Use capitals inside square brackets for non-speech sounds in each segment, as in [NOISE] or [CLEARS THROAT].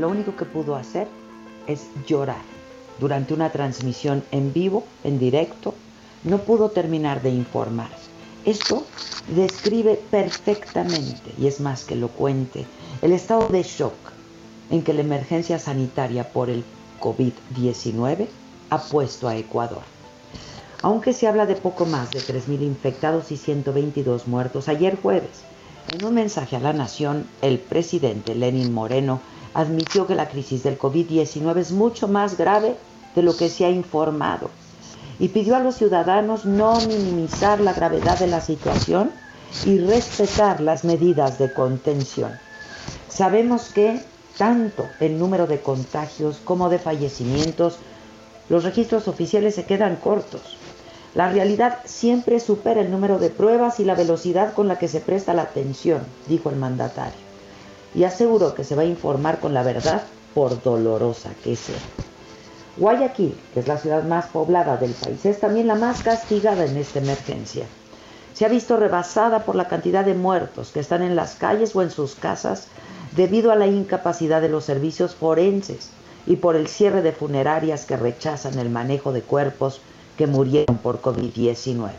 Lo único que pudo hacer es llorar durante una transmisión en vivo, en directo, no pudo terminar de informar. Esto describe perfectamente, y es más que elocuente, el estado de shock en que la emergencia sanitaria por el COVID-19 ha puesto a Ecuador. Aunque se habla de poco más de 3.000 infectados y 122 muertos, ayer jueves, en un mensaje a la nación, el presidente Lenin Moreno admitió que la crisis del COVID-19 es mucho más grave de lo que se ha informado y pidió a los ciudadanos no minimizar la gravedad de la situación y respetar las medidas de contención. Sabemos que tanto el número de contagios como de fallecimientos, los registros oficiales se quedan cortos. La realidad siempre supera el número de pruebas y la velocidad con la que se presta la atención, dijo el mandatario. Y aseguró que se va a informar con la verdad, por dolorosa que sea. Guayaquil, que es la ciudad más poblada del país, es también la más castigada en esta emergencia. Se ha visto rebasada por la cantidad de muertos que están en las calles o en sus casas debido a la incapacidad de los servicios forenses y por el cierre de funerarias que rechazan el manejo de cuerpos que murieron por COVID-19.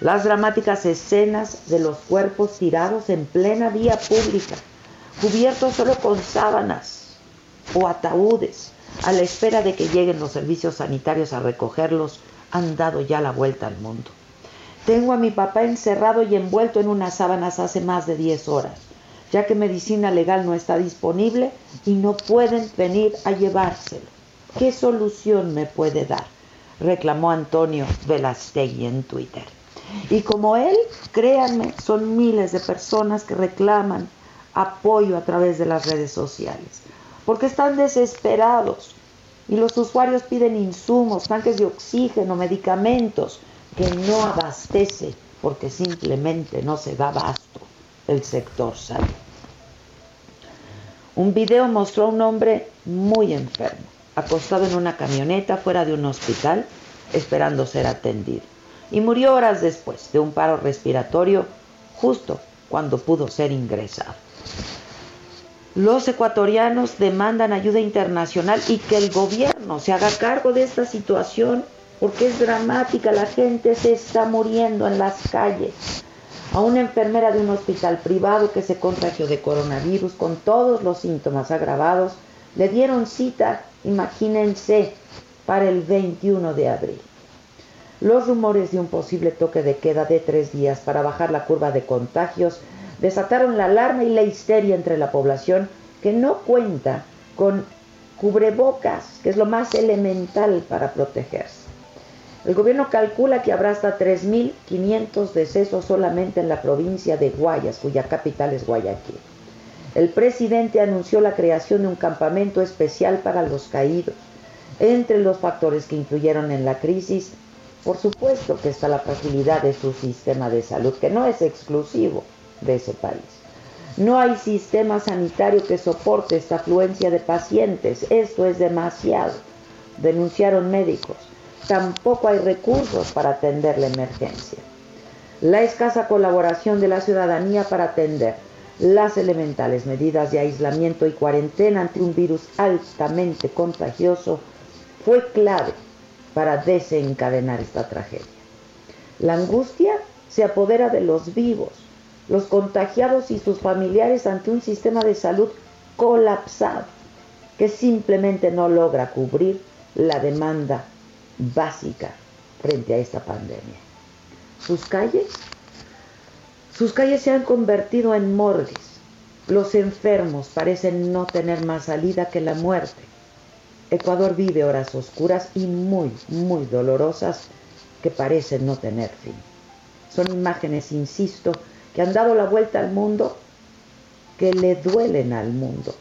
Las dramáticas escenas de los cuerpos tirados en plena vía pública, cubiertos solo con sábanas o ataúdes, a la espera de que lleguen los servicios sanitarios a recogerlos, han dado ya la vuelta al mundo. Tengo a mi papá encerrado y envuelto en unas sábanas hace más de 10 horas, ya que medicina legal no está disponible y no pueden venir a llevárselo. ¿Qué solución me puede dar? reclamó Antonio Velastegui en Twitter. Y como él, créanme, son miles de personas que reclaman apoyo a través de las redes sociales, porque están desesperados y los usuarios piden insumos, tanques de oxígeno, medicamentos que no abastece porque simplemente no se da abasto el sector salud. Un video mostró a un hombre muy enfermo, acostado en una camioneta fuera de un hospital, esperando ser atendido. Y murió horas después de un paro respiratorio, justo cuando pudo ser ingresado. Los ecuatorianos demandan ayuda internacional y que el gobierno se haga cargo de esta situación porque es dramática, la gente se está muriendo en las calles. A una enfermera de un hospital privado que se contagió de coronavirus con todos los síntomas agravados, le dieron cita, imagínense, para el 21 de abril. Los rumores de un posible toque de queda de tres días para bajar la curva de contagios desataron la alarma y la histeria entre la población que no cuenta con cubrebocas, que es lo más elemental para protegerse. El gobierno calcula que habrá hasta 3.500 decesos solamente en la provincia de Guayas, cuya capital es Guayaquil. El presidente anunció la creación de un campamento especial para los caídos. Entre los factores que influyeron en la crisis, por supuesto que está la fragilidad de su sistema de salud, que no es exclusivo de ese país. No hay sistema sanitario que soporte esta afluencia de pacientes. Esto es demasiado, denunciaron médicos. Tampoco hay recursos para atender la emergencia. la escasa colaboración de la ciudadanía para atender las elementales medidas de aislamiento y cuarentena ante un virus altamente contagioso fue clave para desencadenar esta tragedia. La angustia se apodera de los vivos, los contagiados y sus familiares ante un sistema de salud colapsado que simplemente no logra cubrir la demanda básica frente a esta pandemia. Sus calles, sus calles se han convertido en morgues. Los enfermos parecen no tener más salida que la muerte. Ecuador vive horas oscuras y muy, muy dolorosas que parecen no tener fin. Son imágenes, insisto, que han dado la vuelta al mundo, que le duelen al mundo,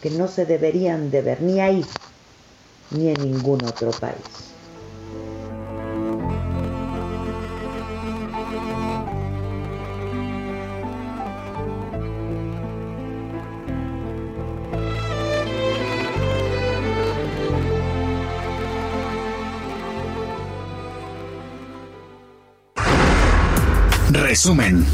que no se deberían de ver ni ahí ni en ningún otro país. Resumen.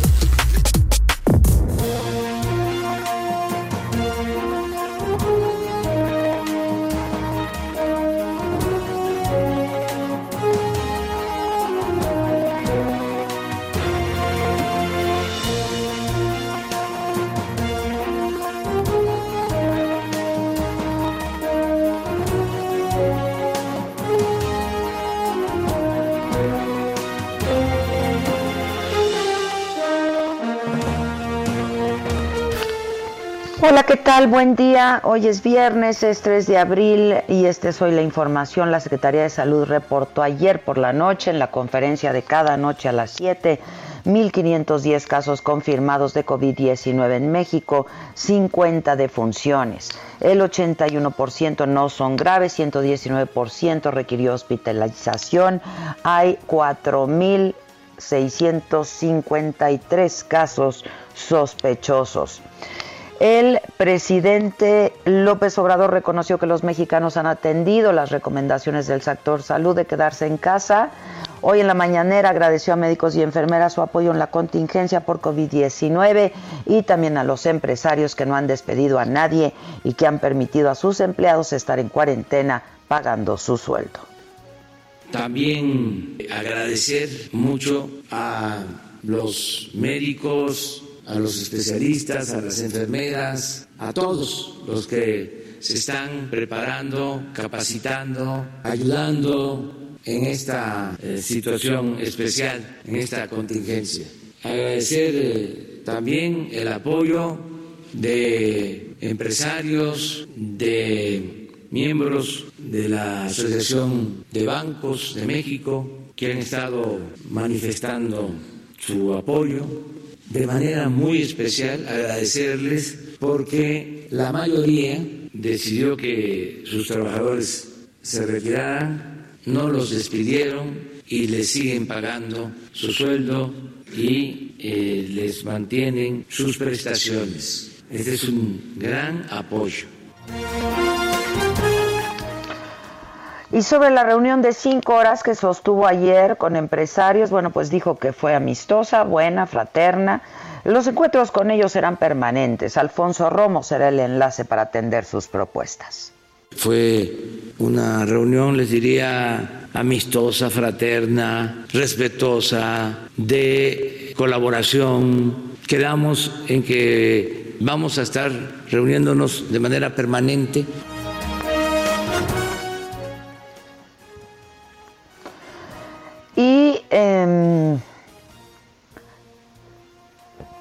Hola, ¿qué tal? Buen día. Hoy es viernes, es 3 de abril y este es hoy la información. La Secretaría de Salud reportó ayer por la noche en la conferencia de cada noche a las 7 1.510 casos confirmados de COVID-19 en México, 50 defunciones. El 81% no son graves, 119% requirió hospitalización. Hay 4.653 casos sospechosos. El presidente López Obrador reconoció que los mexicanos han atendido las recomendaciones del sector salud de quedarse en casa. Hoy en la mañanera agradeció a médicos y enfermeras su apoyo en la contingencia por COVID-19 y también a los empresarios que no han despedido a nadie y que han permitido a sus empleados estar en cuarentena pagando su sueldo. También agradecer mucho a los médicos, a los especialistas, a las enfermeras, a todos los que se están preparando, capacitando, ayudando en esta eh, situación especial, en esta contingencia. Agradecer eh, también el apoyo de empresarios, de miembros de la Asociación de Bancos de México que han estado manifestando su apoyo de manera muy especial agradecerles porque la mayoría decidió que sus trabajadores se retiraran, no los despidieron y les siguen pagando su sueldo y eh, les mantienen sus prestaciones. Este es un gran apoyo. Y sobre la reunión de cinco horas que sostuvo ayer con empresarios, bueno, pues dijo que fue amistosa, buena, fraterna. Los encuentros con ellos serán permanentes. Alfonso Romo será el enlace para atender sus propuestas. Fue una reunión, les diría, amistosa, fraterna, respetuosa, de colaboración. Quedamos en que vamos a estar reuniéndonos de manera permanente.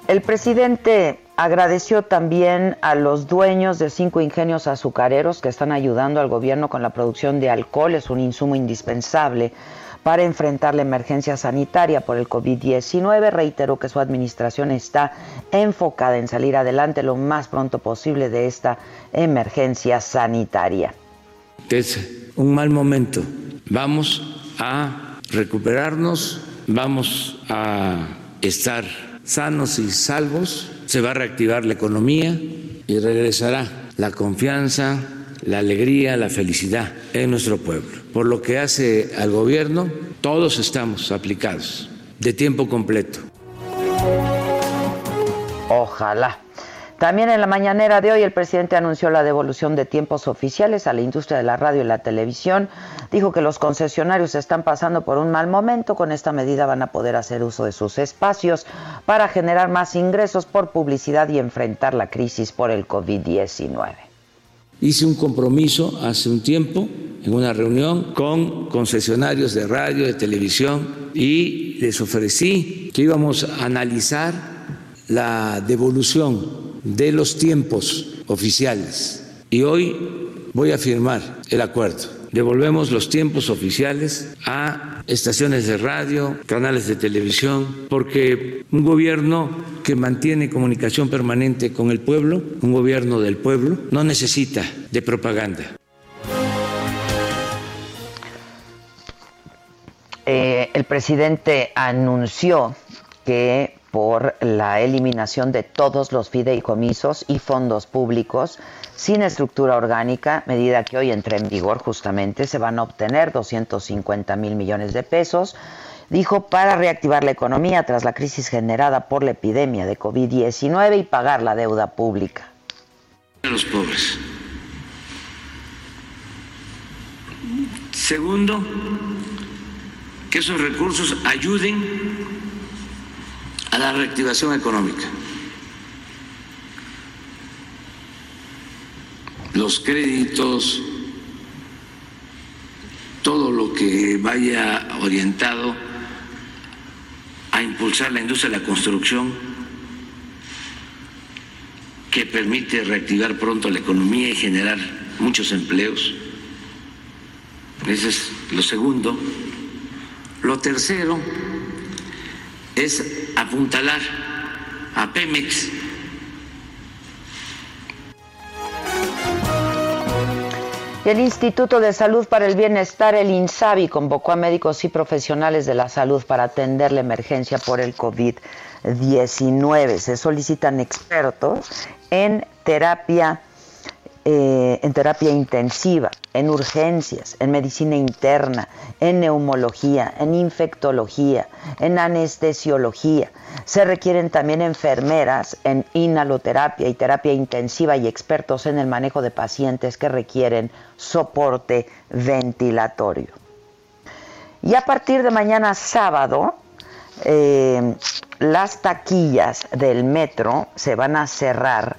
El presidente agradeció también a los dueños de cinco ingenios azucareros que están ayudando al gobierno con la producción de alcohol. Es un insumo indispensable para enfrentar la emergencia sanitaria por el COVID-19. Reiteró que su administración está enfocada en salir adelante lo más pronto posible de esta emergencia sanitaria. Es un mal momento. Vamos a recuperarnos, vamos a estar sanos y salvos, se va a reactivar la economía y regresará la confianza, la alegría, la felicidad en nuestro pueblo. Por lo que hace al gobierno, todos estamos aplicados de tiempo completo. Ojalá. También en la mañanera de hoy el presidente anunció la devolución de tiempos oficiales a la industria de la radio y la televisión. Dijo que los concesionarios están pasando por un mal momento. Con esta medida van a poder hacer uso de sus espacios para generar más ingresos por publicidad y enfrentar la crisis por el COVID-19. Hice un compromiso hace un tiempo en una reunión con concesionarios de radio, de televisión y les ofrecí que íbamos a analizar la devolución de los tiempos oficiales. Y hoy voy a firmar el acuerdo. Devolvemos los tiempos oficiales a estaciones de radio, canales de televisión, porque un gobierno que mantiene comunicación permanente con el pueblo, un gobierno del pueblo, no necesita de propaganda. Eh, el presidente anunció que por la eliminación de todos los fideicomisos y fondos públicos sin estructura orgánica, medida que hoy entra en vigor justamente, se van a obtener 250 mil millones de pesos, dijo, para reactivar la economía tras la crisis generada por la epidemia de COVID-19 y pagar la deuda pública. Los pobres. Segundo, que esos recursos ayuden a la reactivación económica. Los créditos, todo lo que vaya orientado a impulsar la industria de la construcción, que permite reactivar pronto la economía y generar muchos empleos. Ese es lo segundo. Lo tercero es apuntalar a Pemex. El Instituto de Salud para el Bienestar, el INSABI, convocó a médicos y profesionales de la salud para atender la emergencia por el COVID-19. Se solicitan expertos en terapia eh, en terapia intensiva, en urgencias, en medicina interna, en neumología, en infectología, en anestesiología. Se requieren también enfermeras en inhaloterapia y terapia intensiva y expertos en el manejo de pacientes que requieren soporte ventilatorio. Y a partir de mañana sábado, eh, las taquillas del metro se van a cerrar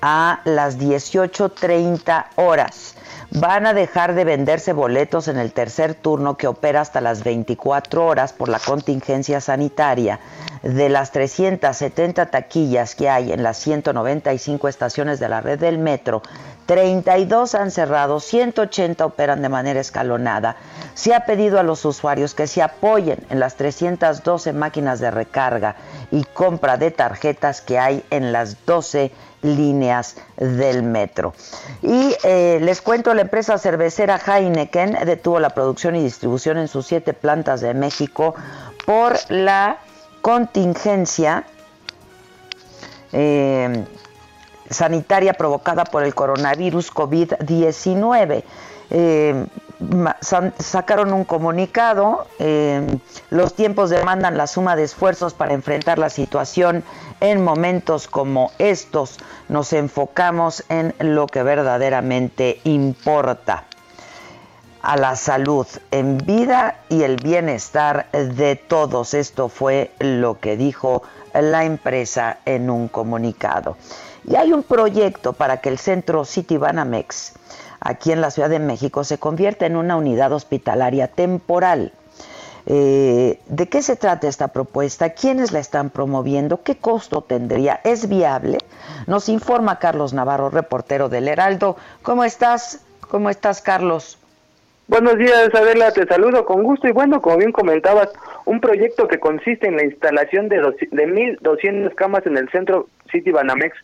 a las 18.30 horas. Van a dejar de venderse boletos en el tercer turno que opera hasta las 24 horas por la contingencia sanitaria. De las 370 taquillas que hay en las 195 estaciones de la red del metro, 32 han cerrado, 180 operan de manera escalonada. Se ha pedido a los usuarios que se apoyen en las 312 máquinas de recarga y compra de tarjetas que hay en las 12 líneas del metro. Y eh, les cuento, la empresa cervecera Heineken detuvo la producción y distribución en sus siete plantas de México por la contingencia eh, sanitaria provocada por el coronavirus COVID-19 sacaron un comunicado, eh, los tiempos demandan la suma de esfuerzos para enfrentar la situación en momentos como estos. Nos enfocamos en lo que verdaderamente importa a la salud en vida y el bienestar de todos. Esto fue lo que dijo la empresa en un comunicado. Y hay un proyecto para que el centro City Banamex aquí en la Ciudad de México se convierte en una unidad hospitalaria temporal. Eh, ¿De qué se trata esta propuesta? ¿Quiénes la están promoviendo? ¿Qué costo tendría? ¿Es viable? Nos informa Carlos Navarro, reportero del Heraldo. ¿Cómo estás? ¿Cómo estás, Carlos? Buenos días, Adela, te saludo con gusto y bueno, como bien comentabas, un proyecto que consiste en la instalación de, de 1.200 camas en el centro City Banamex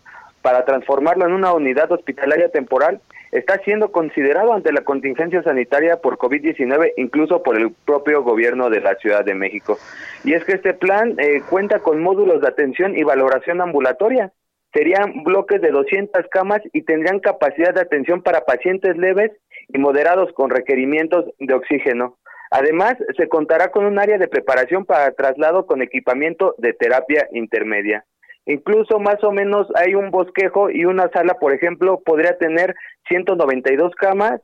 para transformarlo en una unidad hospitalaria temporal está siendo considerado ante la contingencia sanitaria por COVID-19, incluso por el propio gobierno de la Ciudad de México. Y es que este plan eh, cuenta con módulos de atención y valoración ambulatoria. Serían bloques de 200 camas y tendrían capacidad de atención para pacientes leves y moderados con requerimientos de oxígeno. Además, se contará con un área de preparación para traslado con equipamiento de terapia intermedia. Incluso más o menos hay un bosquejo y una sala, por ejemplo, podría tener 192 camas,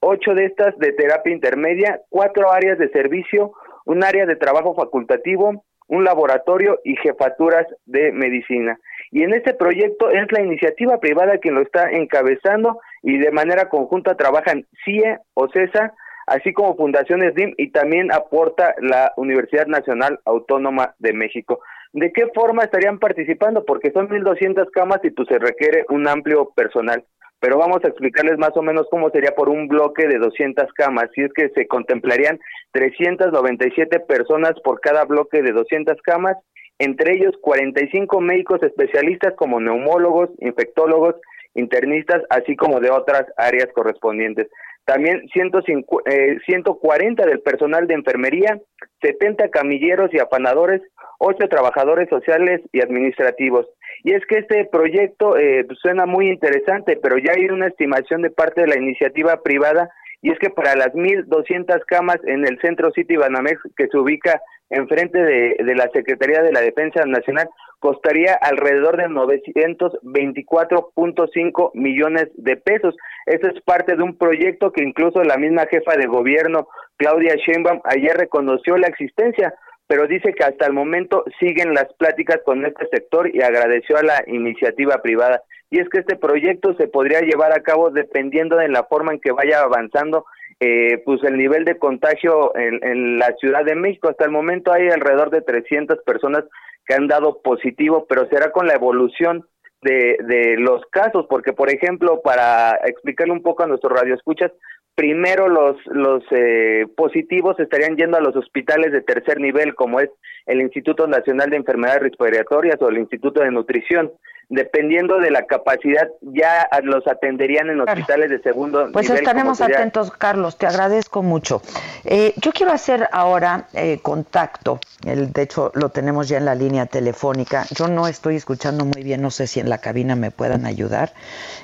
ocho de estas de terapia intermedia, cuatro áreas de servicio, un área de trabajo facultativo, un laboratorio y jefaturas de medicina. Y en este proyecto es la iniciativa privada quien lo está encabezando y de manera conjunta trabajan CIE, OCESA, así como Fundaciones DIM y también aporta la Universidad Nacional Autónoma de México. ¿De qué forma estarían participando? Porque son 1.200 camas y pues se requiere un amplio personal. Pero vamos a explicarles más o menos cómo sería por un bloque de 200 camas. Si es que se contemplarían 397 personas por cada bloque de 200 camas, entre ellos 45 médicos especialistas como neumólogos, infectólogos, internistas, así como de otras áreas correspondientes. También 150, eh, 140 del personal de enfermería, 70 camilleros y apanadores, 8 trabajadores sociales y administrativos. Y es que este proyecto eh, pues, suena muy interesante, pero ya hay una estimación de parte de la iniciativa privada y es que para las 1.200 camas en el centro City Banamex que se ubica enfrente de, de la Secretaría de la Defensa Nacional costaría alrededor de 924.5 millones de pesos. Eso es parte de un proyecto que incluso la misma jefa de gobierno, Claudia Sheinbaum, ayer reconoció la existencia, pero dice que hasta el momento siguen las pláticas con este sector y agradeció a la iniciativa privada. Y es que este proyecto se podría llevar a cabo dependiendo de la forma en que vaya avanzando eh, pues el nivel de contagio en, la Ciudad de México. Hasta el momento hay alrededor de 300 personas que han dado positivo, pero será con la evolución de, de los casos, porque por ejemplo, para explicarle un poco a nuestros radioescuchas, primero los, los eh, positivos estarían yendo a los hospitales de tercer nivel, como es el Instituto Nacional de Enfermedades Respiratorias o el Instituto de Nutrición dependiendo de la capacidad, ya los atenderían en hospitales de segundo pues nivel. Pues estaremos atentos, Carlos, te agradezco mucho. Eh, yo quiero hacer ahora eh, contacto, el, de hecho lo tenemos ya en la línea telefónica. Yo no estoy escuchando muy bien, no sé si en la cabina me puedan ayudar,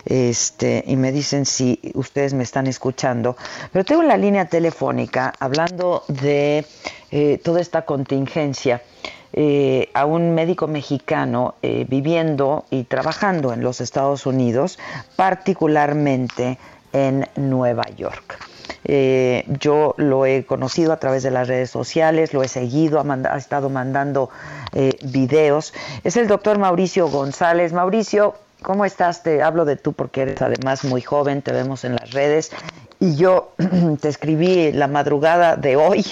este, y me dicen si ustedes me están escuchando, pero tengo en la línea telefónica hablando de eh, toda esta contingencia eh, a un médico mexicano eh, viviendo y trabajando en los Estados Unidos, particularmente en Nueva York. Eh, yo lo he conocido a través de las redes sociales, lo he seguido, ha, estado mandando videos. Es el doctor Mauricio González. Mauricio, ¿cómo estás? Te hablo de tú porque eres además muy joven, te vemos en las redes. Y yo [CLEARS THROAT] te escribí la madrugada de hoy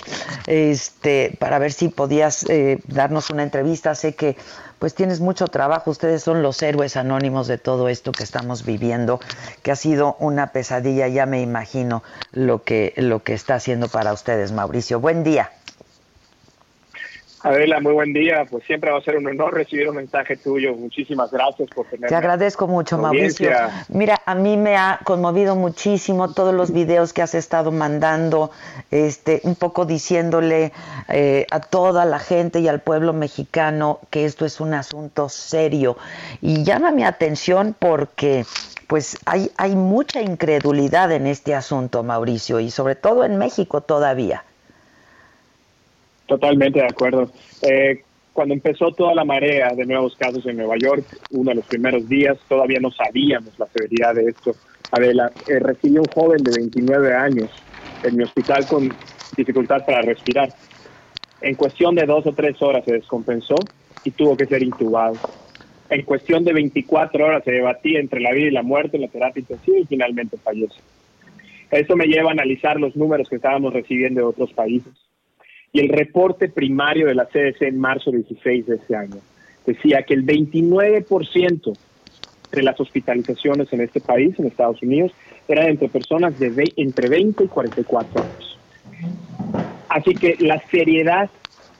este para ver si podías eh, darnos una entrevista. Sé que pues tienes mucho trabajo. Ustedes son los héroes anónimos de todo esto que estamos viviendo que ha sido una pesadilla. Ya me imagino lo que lo que está haciendo para ustedes Mauricio. Buen día Adela, muy buen día. Pues siempre va a ser un honor recibir un mensaje tuyo. Muchísimas gracias por tenerme. Te agradezco mucho, Mauricio. Mira, a mí me ha conmovido muchísimo todos los videos que has estado mandando, este, un poco diciéndole eh, a toda la gente y al pueblo mexicano que esto es un asunto serio. Y llama mi atención porque pues hay, hay mucha incredulidad en este asunto, Mauricio, y sobre todo en México todavía. Totalmente de acuerdo. Eh, cuando empezó toda la marea de nuevos casos en Nueva York, uno de los primeros días, todavía no sabíamos la severidad de esto. Adela, eh, recibí un joven de 29 años en mi hospital con dificultad para respirar. En cuestión de dos o tres horas se descompensó y tuvo que ser intubado. En cuestión de 24 horas se debatía entre la vida y la muerte la terapia intensiva y finalmente falleció. Esto me lleva a analizar los números que estábamos recibiendo de otros países y el reporte primario de la CDC en marzo 16 de este año decía que el 29% de las hospitalizaciones en este país, en Estados Unidos, eran entre personas de entre 20 y 44 años. Así que la seriedad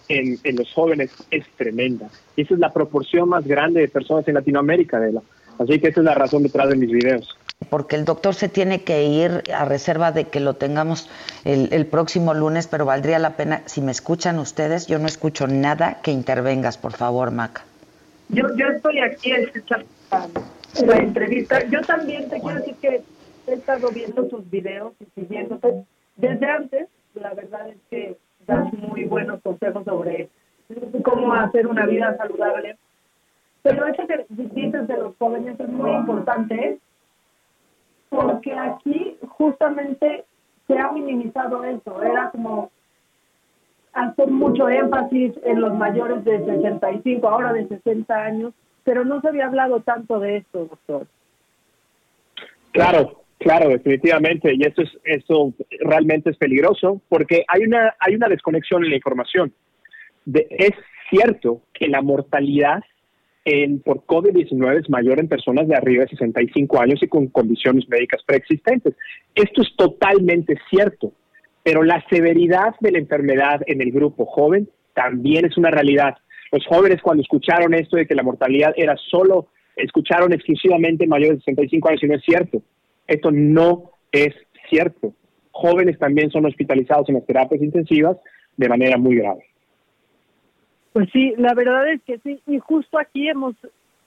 en, los jóvenes es tremenda. Y esa es la proporción más grande de personas en Latinoamérica, de la. Así que esa es la razón detrás de mis videos porque el doctor se tiene que ir a reserva de que lo tengamos el, el, próximo lunes, pero valdría la pena, si me escuchan ustedes, yo no escucho nada, que intervengas, por favor, Maca. Yo, yo estoy aquí escuchando la entrevista. Yo también te quiero decir que he estado viendo tus videos y siguiéndote desde antes la verdad es que das muy buenos consejos sobre cómo hacer una vida saludable. Pero eso que dices de los jóvenes es muy importante porque aquí justamente se ha minimizado eso. Era como hacer mucho énfasis en los mayores de 65, ahora de 60 años, pero no se había hablado tanto de esto, doctor. Claro, claro, definitivamente, y eso es eso realmente es peligroso porque hay una hay una desconexión en la información. Es cierto que la mortalidad en, por COVID-19 es mayor en personas de arriba de 65 años y con condiciones médicas preexistentes. Esto es totalmente cierto, pero la severidad de la enfermedad en el grupo joven también es una realidad. Los jóvenes cuando escucharon esto de que la mortalidad era solo, escucharon exclusivamente mayores de 65 años y no es cierto. Esto no es cierto. Jóvenes también son hospitalizados en las terapias intensivas de manera muy grave. Pues sí, la verdad es que sí. Y justo aquí hemos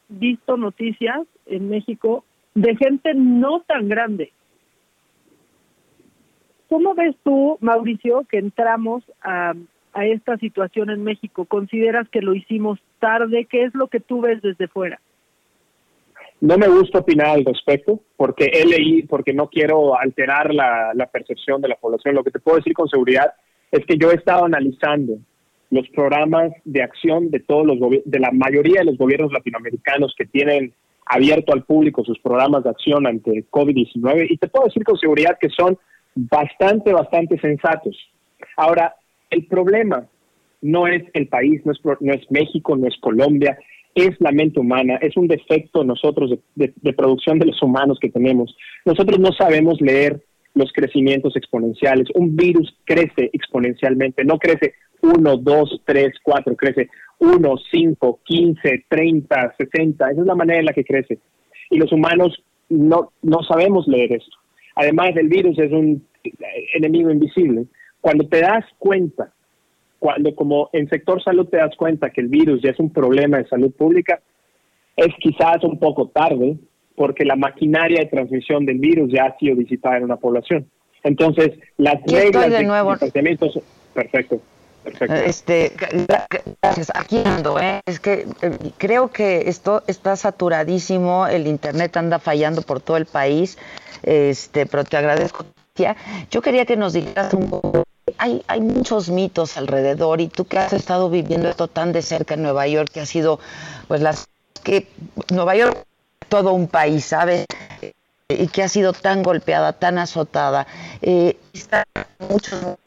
visto noticias en México de gente no tan grande. ¿Cómo ves tú, Mauricio, que entramos a, esta situación en México? ¿Consideras que lo hicimos tarde? ¿Qué es lo que tú ves desde fuera? No me gusta opinar al respecto porque he leído, porque no quiero alterar la percepción de la población. Lo que te puedo decir con seguridad es que yo he estado analizando los programas de acción de todos los de la mayoría de los gobiernos latinoamericanos que tienen abierto al público sus programas de acción ante COVID-19 y te puedo decir con seguridad que son bastante, bastante sensatos. Ahora, el problema no es el país, no es, no es México, no es Colombia, es la mente humana, es un defecto nosotros de, de producción de los humanos que tenemos. Nosotros no sabemos leer los crecimientos exponenciales. Un virus crece exponencialmente, no crece 1, 2, 3, 4, crece 1, 5, 15, 30, 60. Esa es la manera en la que crece. Y los humanos no, no sabemos leer esto. Además, el virus es un enemigo invisible. Cuando te das cuenta, cuando como en sector salud te das cuenta que el virus ya es un problema de salud pública, es quizás un poco tarde, porque la maquinaria de transmisión del virus ya ha sido disipada en una población. Entonces, las reglas de, nuevo. perfecto. Este, gracias. Aquí ando, ¿eh? Es que eh, creo que esto está saturadísimo, el internet anda fallando por todo el país, este, pero te agradezco. Yo quería que nos dijeras un poco, hay, hay muchos mitos alrededor y tú que has estado viviendo esto tan de cerca en Nueva York, que ha sido, pues las que Nueva York todo un país, ¿sabes? Y que ha sido tan golpeada, tan azotada. Eh, está muchos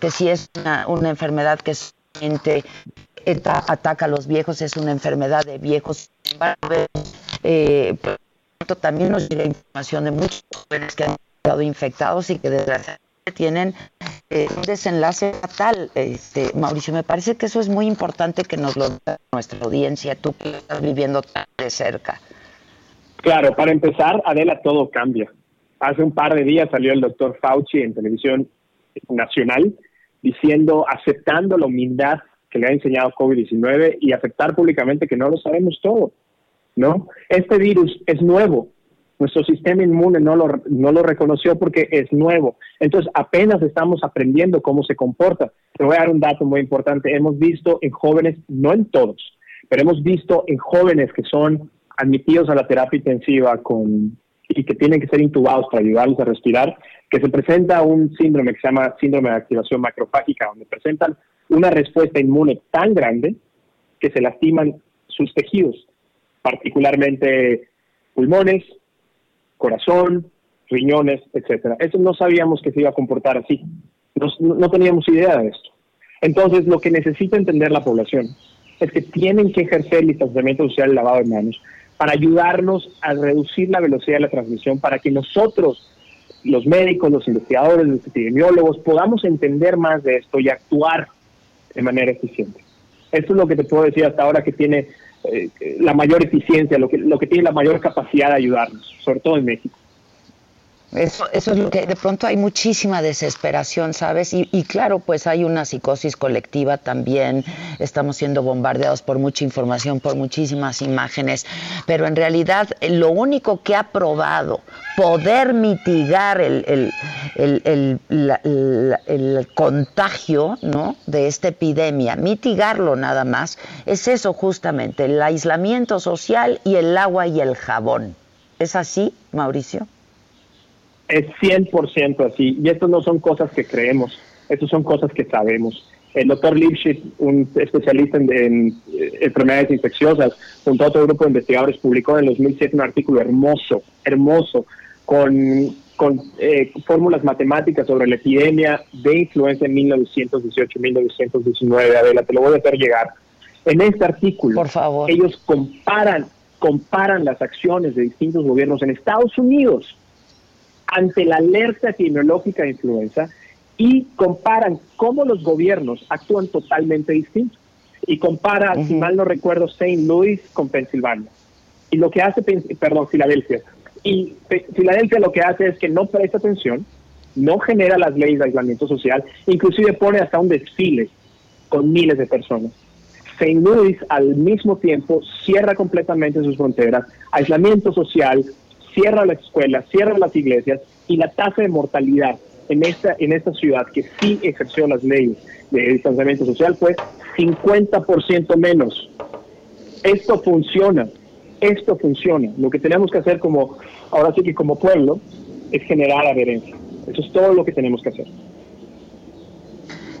que si es una, enfermedad que solamente ataca a los viejos, es una enfermedad de viejos. Eh, también nos llega información de muchos jóvenes que han estado infectados y que desgraciadamente tienen eh, un desenlace fatal. Este, Mauricio, me parece que eso es muy importante que nos lo diga nuestra audiencia, tú que estás viviendo tan de cerca. Claro, para empezar, Adela, todo cambia. Hace un par de días salió el doctor Fauci en televisión nacional diciendo, aceptando la humildad que le ha enseñado COVID-19 y aceptar públicamente que no lo sabemos todo, ¿no? Este virus es nuevo, nuestro sistema inmune no lo, no lo reconoció porque es nuevo. Entonces, apenas estamos aprendiendo cómo se comporta. Te voy a dar un dato muy importante. Hemos visto en jóvenes, no en todos, pero hemos visto en jóvenes que son admitidos a la terapia intensiva con, y que tienen que ser intubados para ayudarlos a respirar, que se presenta un síndrome que se llama síndrome de activación macrofágica, donde presentan una respuesta inmune tan grande que se lastiman sus tejidos, particularmente pulmones, corazón, riñones, etcétera. Eso no sabíamos que se iba a comportar así. No, no teníamos idea de esto. Entonces, lo que necesita entender la población es que tienen que ejercer el distanciamiento social y lavado de manos para ayudarnos a reducir la velocidad de la transmisión, para que nosotros, los médicos, los investigadores, los epidemiólogos, podamos entender más de esto y actuar de manera eficiente. Esto es lo que te puedo decir hasta ahora que tiene eh, la mayor eficiencia, lo que, lo que tiene la mayor capacidad de ayudarnos, sobre todo en México. Eso, eso es lo que de pronto hay muchísima desesperación, ¿sabes? Y, y, claro, pues hay una psicosis colectiva también, estamos siendo bombardeados por mucha información, por muchísimas imágenes, pero en realidad eh, lo único que ha probado poder mitigar el, el, el, el contagio ¿no? de esta epidemia, mitigarlo nada más, es eso justamente, el aislamiento social y el agua y el jabón. ¿Es así, Mauricio? Es 100% así. Y estas no son cosas que creemos, estas son cosas que sabemos. El doctor Lipschitz, un especialista en, eh, enfermedades infecciosas, junto a otro grupo de investigadores, publicó en el 2007 un artículo hermoso, hermoso, con, con eh, fórmulas matemáticas sobre la epidemia de influenza en 1918-1919. Adela, te lo voy a hacer llegar. En este artículo, Por favor. ellos comparan, comparan las acciones de distintos gobiernos en Estados Unidos ante la alerta epidemiológica de influenza y comparan cómo los gobiernos actúan totalmente distintos. Y compara, si mal no recuerdo, St. Louis con Pensilvania. Y lo que hace, perdón, Filadelfia. Y Filadelfia lo que hace es que no presta atención, no genera las leyes de aislamiento social, inclusive pone hasta un desfile con miles de personas. St. Louis al mismo tiempo cierra completamente sus fronteras, aislamiento social, cierra las escuelas, cierra las iglesias y la tasa de mortalidad en esta, en esta ciudad que sí ejerció las leyes de distanciamiento social fue 50% menos. Esto funciona, esto funciona. Lo que tenemos que hacer como, ahora sí que como pueblo, es generar adherencia. Eso es todo lo que tenemos que hacer.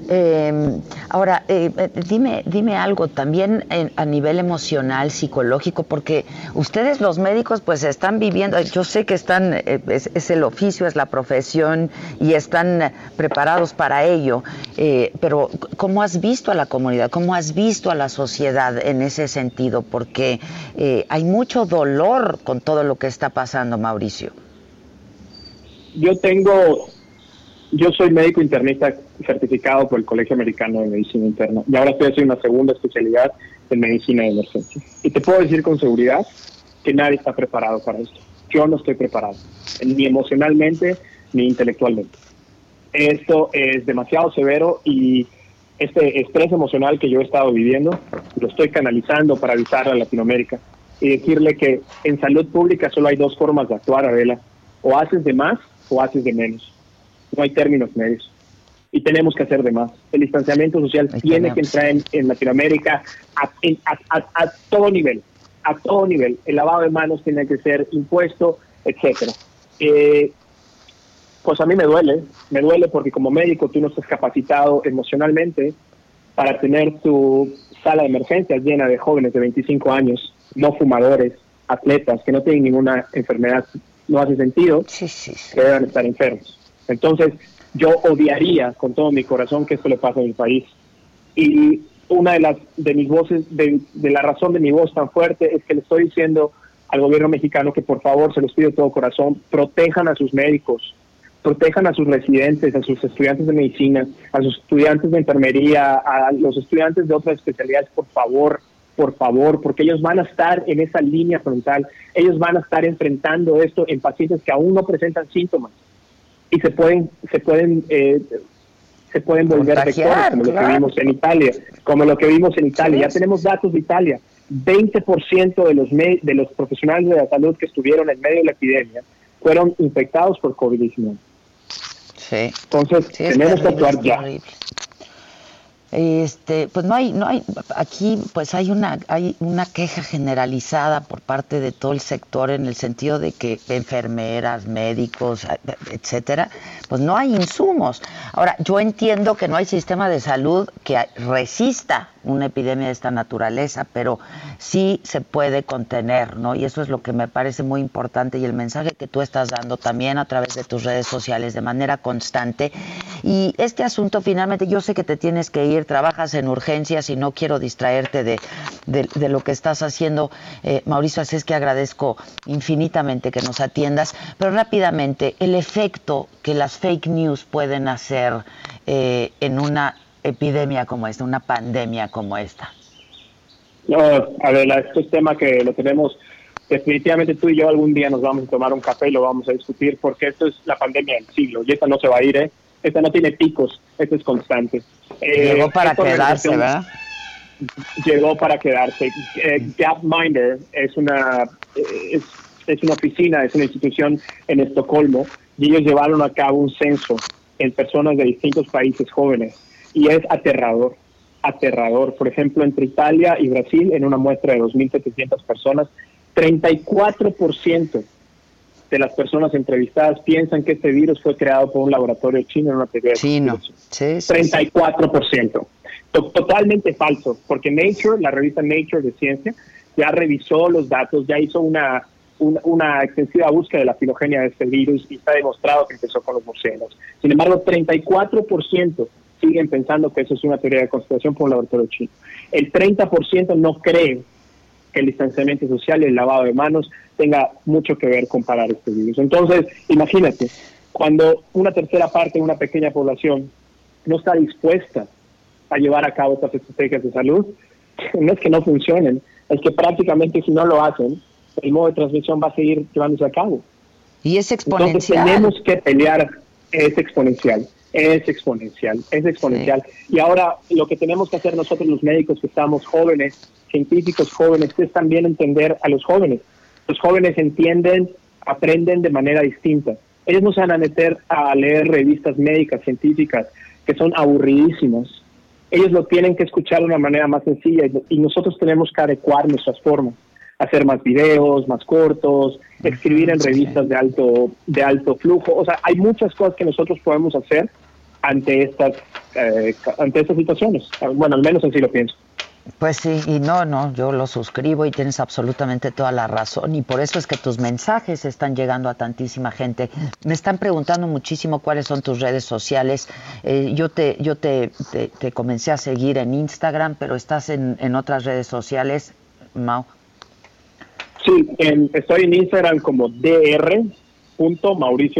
Eh, ahora, eh, dime, dime algo también en, a nivel emocional, psicológico, porque ustedes los médicos pues están viviendo, yo sé que están, eh, es, es, el oficio, es la profesión y están preparados para ello, eh, pero ¿cómo has visto a la comunidad? ¿Cómo has visto a la sociedad en ese sentido? Porque eh, hay mucho dolor con todo lo que está pasando, Mauricio. Yo tengo yo soy médico internista certificado por el Colegio Americano de Medicina Interna y ahora estoy haciendo una segunda especialidad en medicina de emergencia. Y te puedo decir con seguridad que nadie está preparado para esto. Yo no estoy preparado, ni emocionalmente ni intelectualmente. Esto es demasiado severo y este estrés emocional que yo he estado viviendo lo estoy canalizando para avisar a Latinoamérica y decirle que en salud pública solo hay dos formas de actuar, Adela. O haces de más o haces de menos no hay términos medios. Y tenemos que hacer de más. El distanciamiento social Ahí tiene tenemos. que entrar en, en Latinoamérica a, en, a, a, a, todo nivel, a todo nivel. El lavado de manos tiene que ser impuesto, etcétera. Eh, pues a mí me duele, me duele porque como médico tú no estás capacitado emocionalmente para tener tu sala de emergencias llena de jóvenes de 25 años, no fumadores, atletas que no tienen ninguna enfermedad, no hace sentido sí, sí, sí. que deban estar enfermos. Entonces, yo odiaría con todo mi corazón que esto le pase a mi país. Y una de las de mis voces, de, la razón de mi voz tan fuerte es que le estoy diciendo al gobierno mexicano que por favor, se los pido de todo corazón, protejan a sus médicos, protejan a sus residentes, a sus estudiantes de medicina, a sus estudiantes de enfermería, a los estudiantes de otras especialidades, por favor, por favor, porque ellos van a estar en esa línea frontal, ellos van a estar enfrentando esto en pacientes que aún no presentan síntomas y se pueden se pueden eh, se pueden volver vectores como claro. lo que vimos en Italia como lo que vimos en Italia sí. ya tenemos datos de Italia 20% de los de los profesionales de la salud que estuvieron en medio de la epidemia fueron infectados por COVID-19 sí. entonces sí, tenemos que actuar ya. Este, pues no hay, no hay, aquí pues hay una, hay una queja generalizada por parte de todo el sector en el sentido de que enfermeras, médicos, etcétera, pues no hay insumos. Ahora, yo entiendo que no hay sistema de salud que resista una epidemia de esta naturaleza, pero sí se puede contener, ¿no? Y eso es lo que me parece muy importante y el mensaje que tú estás dando también a través de tus redes sociales de manera constante. Y este asunto finalmente, yo sé que te tienes que ir, trabajas en urgencias y no quiero distraerte de, de, lo que estás haciendo, eh, Mauricio, así es que agradezco infinitamente que nos atiendas, pero rápidamente, el efecto que las fake news pueden hacer eh, en una epidemia como esta, una pandemia como esta? No, Adela, este es tema que lo tenemos definitivamente tú y yo algún día nos vamos a tomar un café y lo vamos a discutir porque esto es la pandemia del siglo y esta no se va a ir, ¿eh? esta no tiene picos, esta es constante. Eh, llegó para quedarse, ¿verdad? Llegó para quedarse. Eh, Gapminder es una, es, es una oficina, es una institución en Estocolmo y ellos llevaron a cabo un censo en personas de distintos países jóvenes y es aterrador aterrador. Por ejemplo, entre Italia y Brasil, en una muestra de 2.700 personas, 34% de las personas entrevistadas piensan que este virus fue creado por un laboratorio chino en una teoría Chino, sí, 34%. Totalmente falso, porque Nature, la revista Nature de Ciencia, ya revisó los datos, ya hizo una, una, una, extensiva búsqueda de la filogenia de este virus y está demostrado que empezó con los murciélagos. Sin embargo, 34% siguen pensando que eso es una teoría de conspiración por un laboratorio chino. El 30% no cree que el distanciamiento social y el lavado de manos tenga mucho que ver con parar este virus. Entonces, imagínate, cuando una tercera parte de una pequeña población no está dispuesta a llevar a cabo estas estrategias de salud, [LAUGHS] no es que no funcionen, es que prácticamente si no lo hacen, el modo de transmisión va a seguir llevándose a cabo. Y es exponencial. Entonces tenemos que pelear, es exponencial, es exponencial, es exponencial. Y ahora lo que tenemos que hacer nosotros los médicos que estamos jóvenes científicos jóvenes es también entender a los jóvenes. Los jóvenes entienden, aprenden de manera distinta. Ellos no se van a meter a leer revistas médicas, científicas, que son aburridísimas. Ellos lo tienen que escuchar de una manera más sencilla y nosotros tenemos que adecuar nuestras formas, hacer más videos, más cortos, escribir en revistas de alto de alto flujo. O sea, hay muchas cosas que nosotros podemos hacer ante estas eh, ante estas situaciones. Bueno, al menos así lo pienso. Pues sí, y no, no, yo lo suscribo y tienes absolutamente toda la razón. Y por eso es que tus mensajes están llegando a tantísima gente. Me están preguntando muchísimo cuáles son tus redes sociales. Eh, yo te, yo te, te, comencé a seguir en Instagram, pero estás en, en otras redes sociales, Mau. Sí, estoy en Instagram como dr.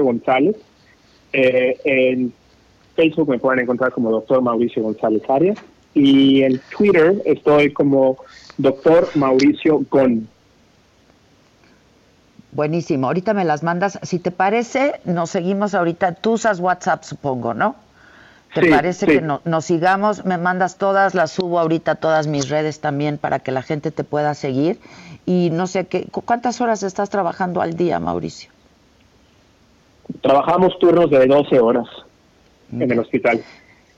González. Eh, en Facebook me pueden encontrar como doctor Mauricio González Arias y en Twitter estoy como doctor Mauricio Gon. Buenísimo, ahorita me las mandas. Si te parece, nos seguimos ahorita. Tú usas WhatsApp, supongo, ¿no? ¿Te parece que no, nos sigamos? Me mandas todas, las subo ahorita todas mis redes también para que la gente te pueda seguir. Y no sé, qué, ¿cuántas horas estás trabajando al día, Mauricio? Trabajamos turnos de 12 horas en el hospital.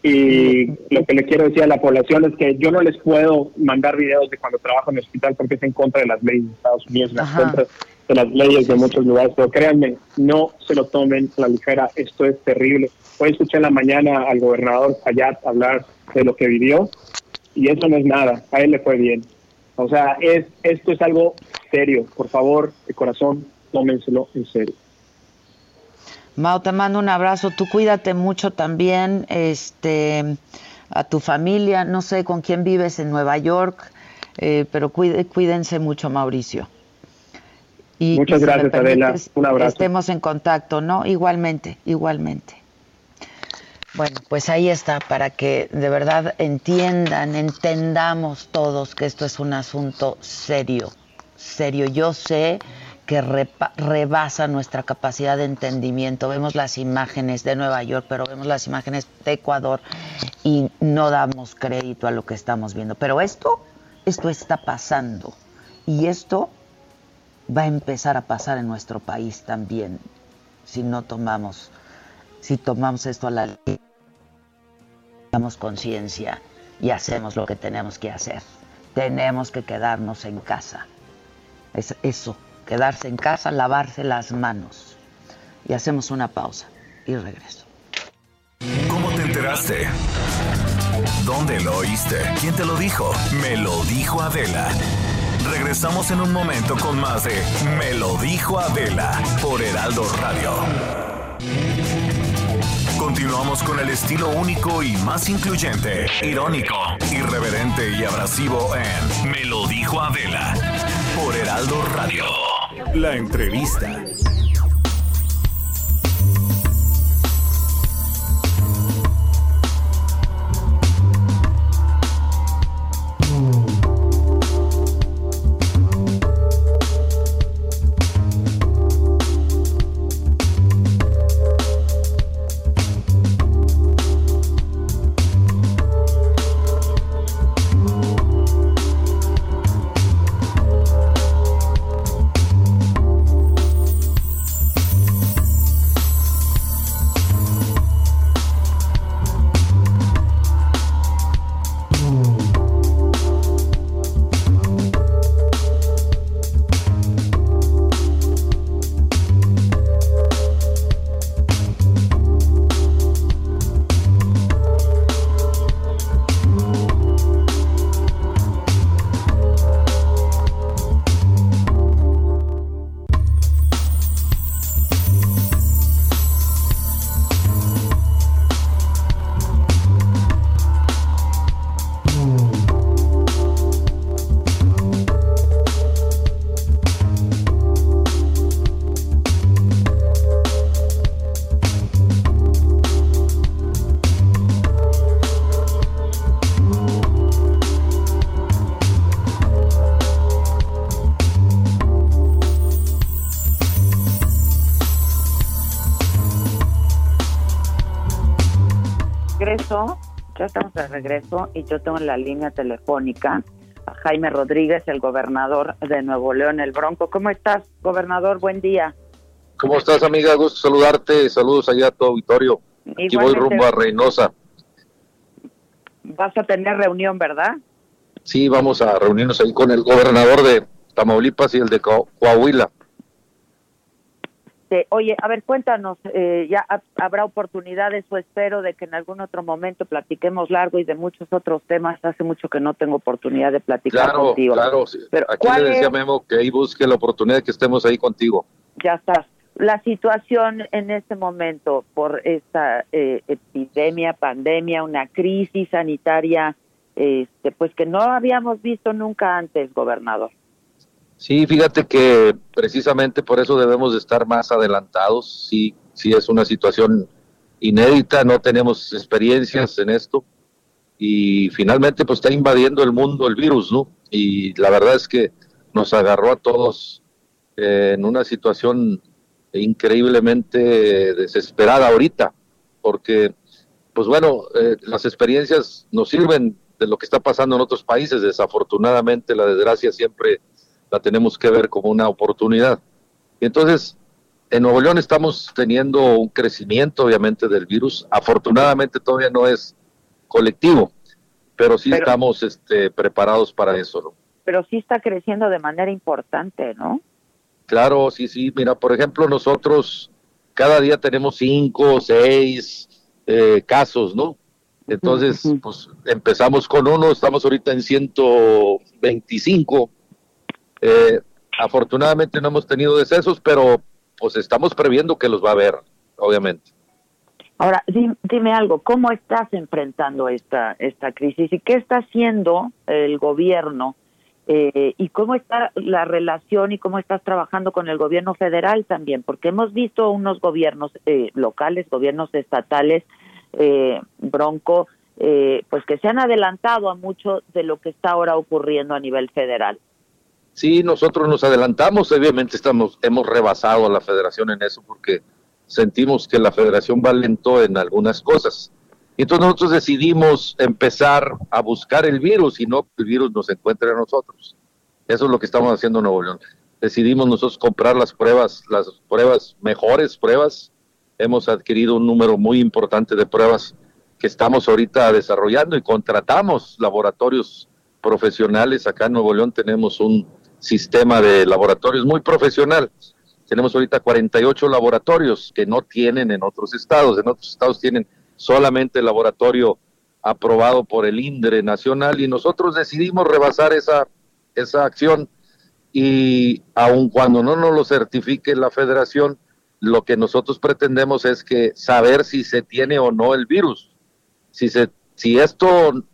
Y lo que le quiero decir a la población es que yo no les puedo mandar videos de cuando trabajo en el hospital porque es en contra de las leyes de Estados Unidos, en contra de las leyes de muchos lugares. Pero créanme, no se lo tomen a la ligera, esto es terrible. Hoy escuché en la mañana al gobernador Fayad hablar de lo que vivió y eso no es nada, a él le fue bien. O sea, es, esto es algo serio. Por favor, de corazón, tómenselo en serio. Mao, te mando un abrazo. Tú cuídate mucho también, este, a tu familia. No sé con quién vives en Nueva York, eh, pero cuídense mucho, Mauricio. Y, Muchas gracias, Adela. Un abrazo. Estemos en contacto, ¿no? Igualmente, igualmente. Bueno, pues ahí está, para que de verdad entiendan, entendamos todos que esto es un asunto serio, serio. Yo sé que rebasa nuestra capacidad de entendimiento. Vemos las imágenes de Nueva York, pero vemos las imágenes de Ecuador y no damos crédito a lo que estamos viendo. Pero esto, esto está pasando y esto va a empezar a pasar en nuestro país también si no tomamos, si tomamos esto a la ley, damos conciencia y hacemos lo que tenemos que hacer. Tenemos que quedarnos en casa. Es eso quedarse en casa, lavarse las manos. Y hacemos una pausa y regreso. ¿Cómo te enteraste? ¿Dónde lo oíste? ¿Quién te lo dijo? Me lo dijo Adela. Regresamos en un momento con más de Me lo dijo Adela por Heraldo Radio. Continuamos con el estilo único y más incluyente, irónico, irreverente y abrasivo en Me lo dijo Adela por Heraldo Radio. La entrevista. De regreso y yo tengo en la línea telefónica a Jaime Rodríguez, el gobernador de Nuevo León, el Bronco. ¿Cómo estás, gobernador? Buen día. ¿Cómo estás, amiga? Gusto saludarte. Saludos allá a tu auditorio. Aquí voy rumbo a Reynosa. Vas a tener reunión, ¿verdad? Sí, vamos a reunirnos ahí con el gobernador de Tamaulipas y el de Coahuila. Este, oye, a ver, cuéntanos, eh, ya habrá oportunidades o espero de que en algún otro momento platiquemos largo y de muchos otros temas. Hace mucho que no tengo oportunidad de platicar claro, contigo. Claro, Pero, Aquí le decía Memo que ahí busque la oportunidad de que estemos ahí contigo. Ya estás. La situación en este momento por esta eh, epidemia, pandemia, una crisis sanitaria, este, pues que no habíamos visto nunca antes, gobernador. Sí, fíjate que precisamente por eso debemos de estar más adelantados. Sí, sí es una situación inédita, no tenemos experiencias en esto y finalmente pues está invadiendo el mundo el virus, ¿no? Y la verdad es que nos agarró a todos eh, en una situación increíblemente desesperada ahorita, porque pues bueno, eh, las experiencias nos sirven de lo que está pasando en otros países. Desafortunadamente la desgracia siempre la tenemos que ver como una oportunidad. Y entonces, en Nuevo León estamos teniendo un crecimiento, obviamente, del virus. Afortunadamente todavía no es colectivo, pero sí estamos este, preparados para eso, ¿no? Pero sí está creciendo de manera importante, ¿no? Claro, sí, sí. Mira, por ejemplo, nosotros cada día tenemos cinco, o seis eh, casos, ¿no? Entonces, pues empezamos con uno, estamos ahorita en 125 eh, afortunadamente no hemos tenido decesos, pero pues estamos previendo que los va a haber, obviamente. Ahora, dime, algo, ¿cómo estás enfrentando esta, esta crisis y qué está haciendo el gobierno eh, y cómo está la relación y cómo estás trabajando con el gobierno federal también? Porque hemos visto unos gobiernos eh, locales, gobiernos estatales, eh, Bronco, pues que se han adelantado a mucho de lo que está ahora ocurriendo a nivel federal. Sí, nosotros nos adelantamos, obviamente estamos, hemos rebasado a la federación en eso porque sentimos que la federación va lento en algunas cosas. Entonces nosotros decidimos empezar a buscar el virus y no que el virus nos encuentre a nosotros. Eso es lo que estamos haciendo en Nuevo León. Decidimos nosotros comprar las pruebas, las pruebas, mejores pruebas. Hemos adquirido un número muy importante de pruebas que estamos ahorita desarrollando y contratamos laboratorios profesionales. Acá en Nuevo León tenemos un sistema de laboratorios muy profesional. Tenemos ahorita 48 laboratorios que no tienen en otros estados. En otros estados tienen solamente el laboratorio aprobado por el INDRE nacional y nosotros decidimos rebasar esa, esa acción y aun cuando no nos lo certifique la federación, lo que nosotros pretendemos es que saber si se tiene o no el virus. Si, se, si esto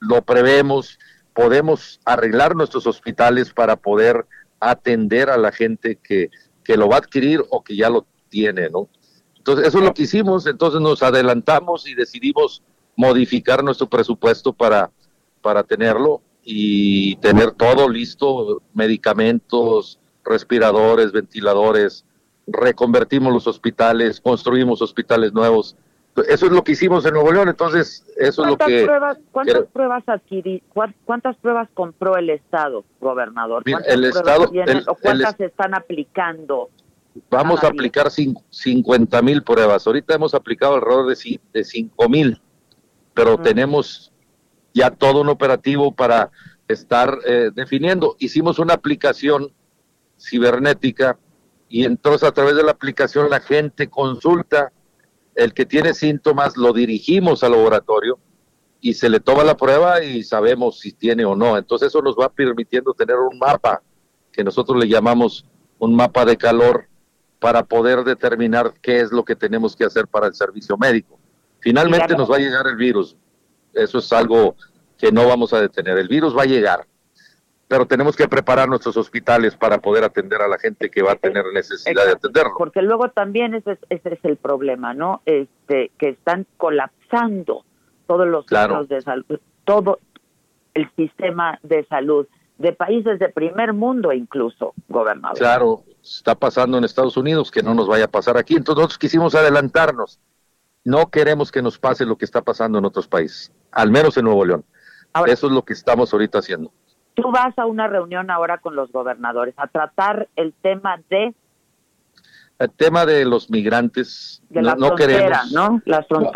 lo prevemos, podemos arreglar nuestros hospitales para poder atender a la gente que, que lo va a adquirir o que ya lo tiene, ¿no? Entonces, eso es lo que hicimos, entonces nos adelantamos y decidimos modificar nuestro presupuesto para, para tenerlo y tener todo listo, medicamentos, respiradores, ventiladores, reconvertimos los hospitales, construimos hospitales nuevos, eso es lo que hicimos en Nuevo León, entonces eso es lo que... Pruebas, ¿Cuántas pruebas adquirí, cuántas pruebas compró el Estado, gobernador? el Estado... ¿O cuántas se están aplicando? Vamos a aplicar 50 mil pruebas. Ahorita hemos aplicado alrededor de, de 5 mil, pero tenemos ya todo un operativo para estar eh, definiendo. Hicimos una aplicación cibernética y entonces a través de la aplicación la gente consulta el que tiene síntomas lo dirigimos al laboratorio y se le toma la prueba y sabemos si tiene o no. Entonces eso nos va permitiendo tener un mapa que nosotros le llamamos un mapa de calor para poder determinar qué es lo que tenemos que hacer para el servicio médico. Finalmente nos va a llegar el virus. Eso es algo que no vamos a detener. El virus va a llegar pero tenemos que preparar nuestros hospitales para poder atender a la gente que va a tener necesidad de atenderlo. Porque luego también ese, ese es el problema, ¿no? Este, que están colapsando todos los centros de salud, todo el sistema de salud de países de primer mundo incluso, gobernador. Claro, está pasando en Estados Unidos, que no nos vaya a pasar aquí. Entonces nosotros quisimos adelantarnos no queremos que nos pase lo que está pasando en otros países, al menos en Nuevo León. Eso es lo que estamos ahorita haciendo. Tú vas a una reunión ahora con los gobernadores a tratar el tema de el tema de los migrantes no, queremos. ¿no?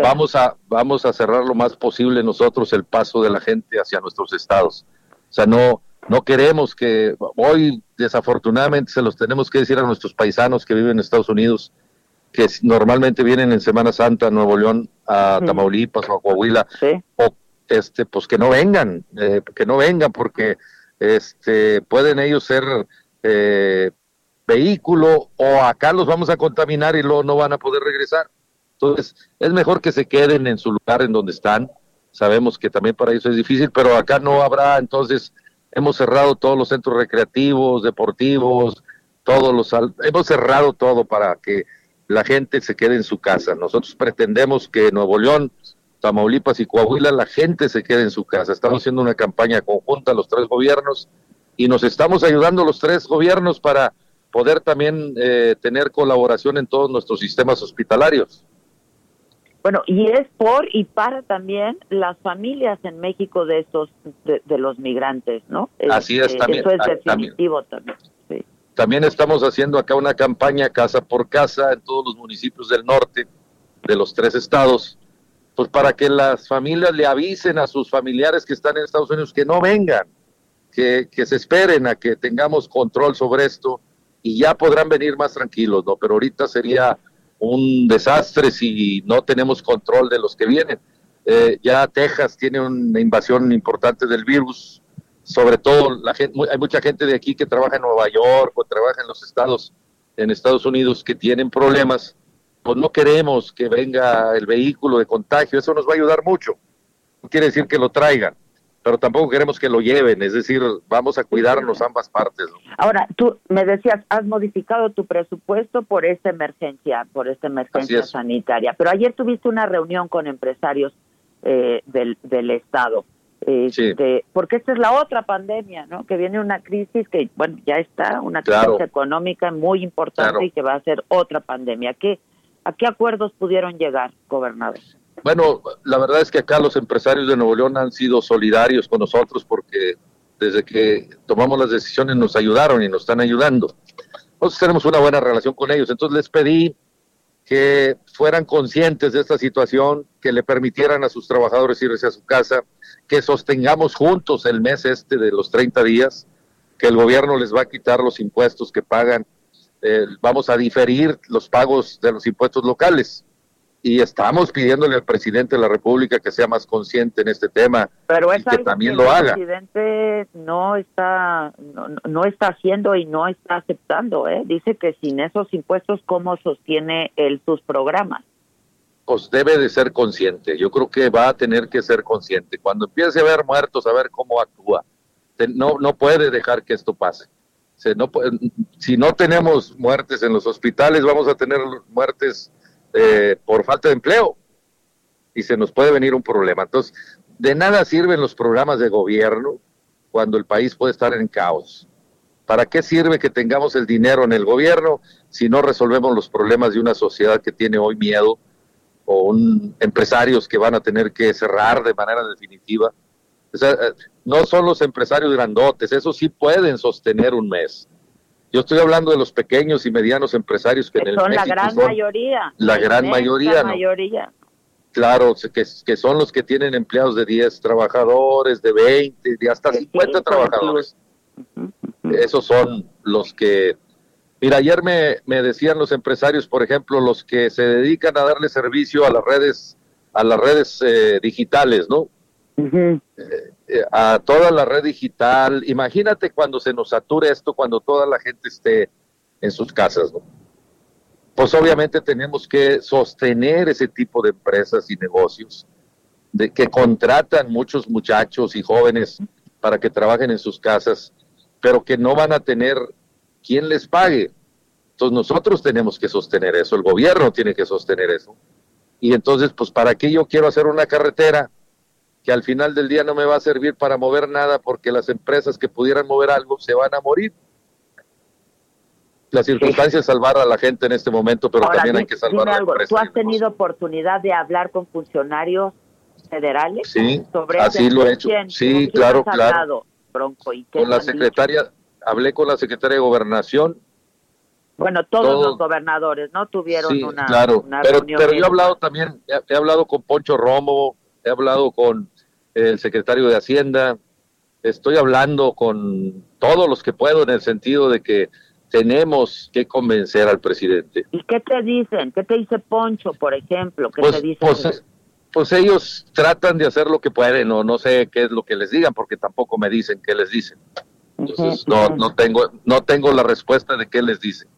vamos a vamos a cerrar lo más posible nosotros el paso de la gente hacia nuestros estados. O sea no no queremos que hoy desafortunadamente se los tenemos que decir a nuestros paisanos que viven en Estados Unidos que normalmente vienen en Semana Santa a Nuevo León a Tamaulipas o a Coahuila o este pues que no vengan eh, que no vengan porque este pueden ellos ser eh, vehículo o acá los vamos a contaminar y luego no van a poder regresar. Entonces, es mejor que se queden en su lugar en donde están. Sabemos que también para ellos es difícil, pero acá no habrá, entonces hemos cerrado todos los centros recreativos, deportivos, todos los hemos cerrado todo para que la gente se quede en su casa. Nosotros pretendemos que Nuevo León, Tamaulipas y Coahuila la gente se quede en su casa. Estamos haciendo una campaña conjunta los tres gobiernos y nos estamos ayudando los tres gobiernos para poder también eh, tener colaboración en todos nuestros sistemas hospitalarios. Bueno, y es por y para también las familias en México de esos de, los migrantes, ¿no? Así es, este, también. Eso es ah, definitivo también. También estamos haciendo acá una campaña casa por casa en todos los municipios del norte de los tres estados, pues para que las familias le avisen a sus familiares que están en Estados Unidos que no vengan, que, que se esperen a que tengamos control sobre esto y ya podrán venir más tranquilos, ¿no? Pero ahorita sería un desastre si no tenemos control de los que vienen. Eh, ya Texas tiene una invasión importante del virus, sobre todo la gente, hay mucha gente de aquí que trabaja en Nueva York o trabaja en los estados, en Estados Unidos que tienen problemas, pues no queremos que venga el vehículo de contagio, eso nos va a ayudar mucho. No quiere decir que lo traigan, pero tampoco queremos que lo lleven, es decir, vamos a cuidarnos ambas partes. Ahora, tú me decías, has modificado tu presupuesto por esta emergencia, por esta emergencia sanitaria, pero ayer tuviste una reunión con empresarios eh, del, del Estado. Este, Porque esta es la otra pandemia, ¿no? Que viene una crisis que, bueno, ya está, una crisis económica muy importante y que va a ser otra pandemia. ¿Qué, ¿A qué acuerdos pudieron llegar, gobernador? Bueno, la verdad es que acá los empresarios de Nuevo León han sido solidarios con nosotros porque desde que tomamos las decisiones nos ayudaron y nos están ayudando. Nosotros tenemos una buena relación con ellos, entonces les pedí que fueran conscientes de esta situación, que le permitieran a sus trabajadores irse a su casa, que sostengamos juntos el mes este de los 30 días, que el gobierno les va a quitar los impuestos que pagan, eh, vamos a diferir los pagos de los impuestos locales y estamos pidiéndole al presidente de la República que sea más consciente en este tema Pero y que también lo haga. El presidente no está no, está haciendo y no está aceptando, ¿eh? Dice que sin esos impuestos cómo sostiene él sus programas. Pues debe de ser consciente. Yo creo que va a tener que ser consciente. Cuando empiece a ver muertos, a ver cómo actúa. No no puede dejar que esto pase. No, si no tenemos muertes en los hospitales, vamos a tener muertes eh, por falta de empleo y se nos puede venir un problema. Entonces, de nada sirven los programas de gobierno cuando el país puede estar en caos. ¿Para qué sirve que tengamos el dinero en el gobierno si no resolvemos los problemas de una sociedad que tiene hoy miedo o un, empresarios que van a tener que cerrar de manera definitiva? Eh, no son los empresarios grandotes, esos sí pueden sostener un mes. Yo estoy hablando de los pequeños y medianos empresarios que, en el son la gran mayoría. La gran mayoría. mayoría. Claro, que, que, son los que tienen empleados de 10 trabajadores, de 20, de hasta 50 trabajadores. Esos son los que... Mira, ayer me, me decían los empresarios, por ejemplo, los que se dedican a darle servicio a las redes, a las redes eh, digitales, ¿no? Eh, a toda la red digital. Imagínate cuando se nos sature esto, cuando toda la gente esté en sus casas. Pues obviamente tenemos que sostener ese tipo de empresas y negocios de que contratan muchos muchachos y jóvenes para que trabajen en sus casas, pero que no van a tener quien les pague. Entonces nosotros tenemos que sostener eso, el gobierno tiene que sostener eso. Y entonces, pues, ¿para qué yo quiero hacer una carretera que al final del día no me va a servir para mover nada porque las empresas que pudieran mover algo se van a morir. las circunstancias salvar a la gente en este momento, pero Ahora, también hay que salvar a la algo, empresa. ¿Tú has tenido oportunidad de hablar con funcionarios federales? Sí, sobre así ese- lo he hecho. ¿Quién? Sí, ¿Con quién claro, claro. hablado, Bronco? ¿Y qué Con la dicho? secretaria, hablé con la secretaria de Gobernación. Bueno, todos todo- los gobernadores, ¿no? Tuvieron Sí, una, claro. una Pero, reunión pero yo he hablado también, he, he hablado con Poncho Romo, he hablado con el secretario de Hacienda, estoy hablando con todos los que puedo en el sentido de que tenemos que convencer al presidente. ¿Y qué te dicen? ¿Qué te dice Poncho, por ejemplo? ¿Qué Pues, te pues, pues ellos tratan de hacer lo que pueden o no sé qué es lo que les digan porque tampoco me dicen qué les dicen. Entonces no, no tengo no tengo la respuesta de qué les dicen.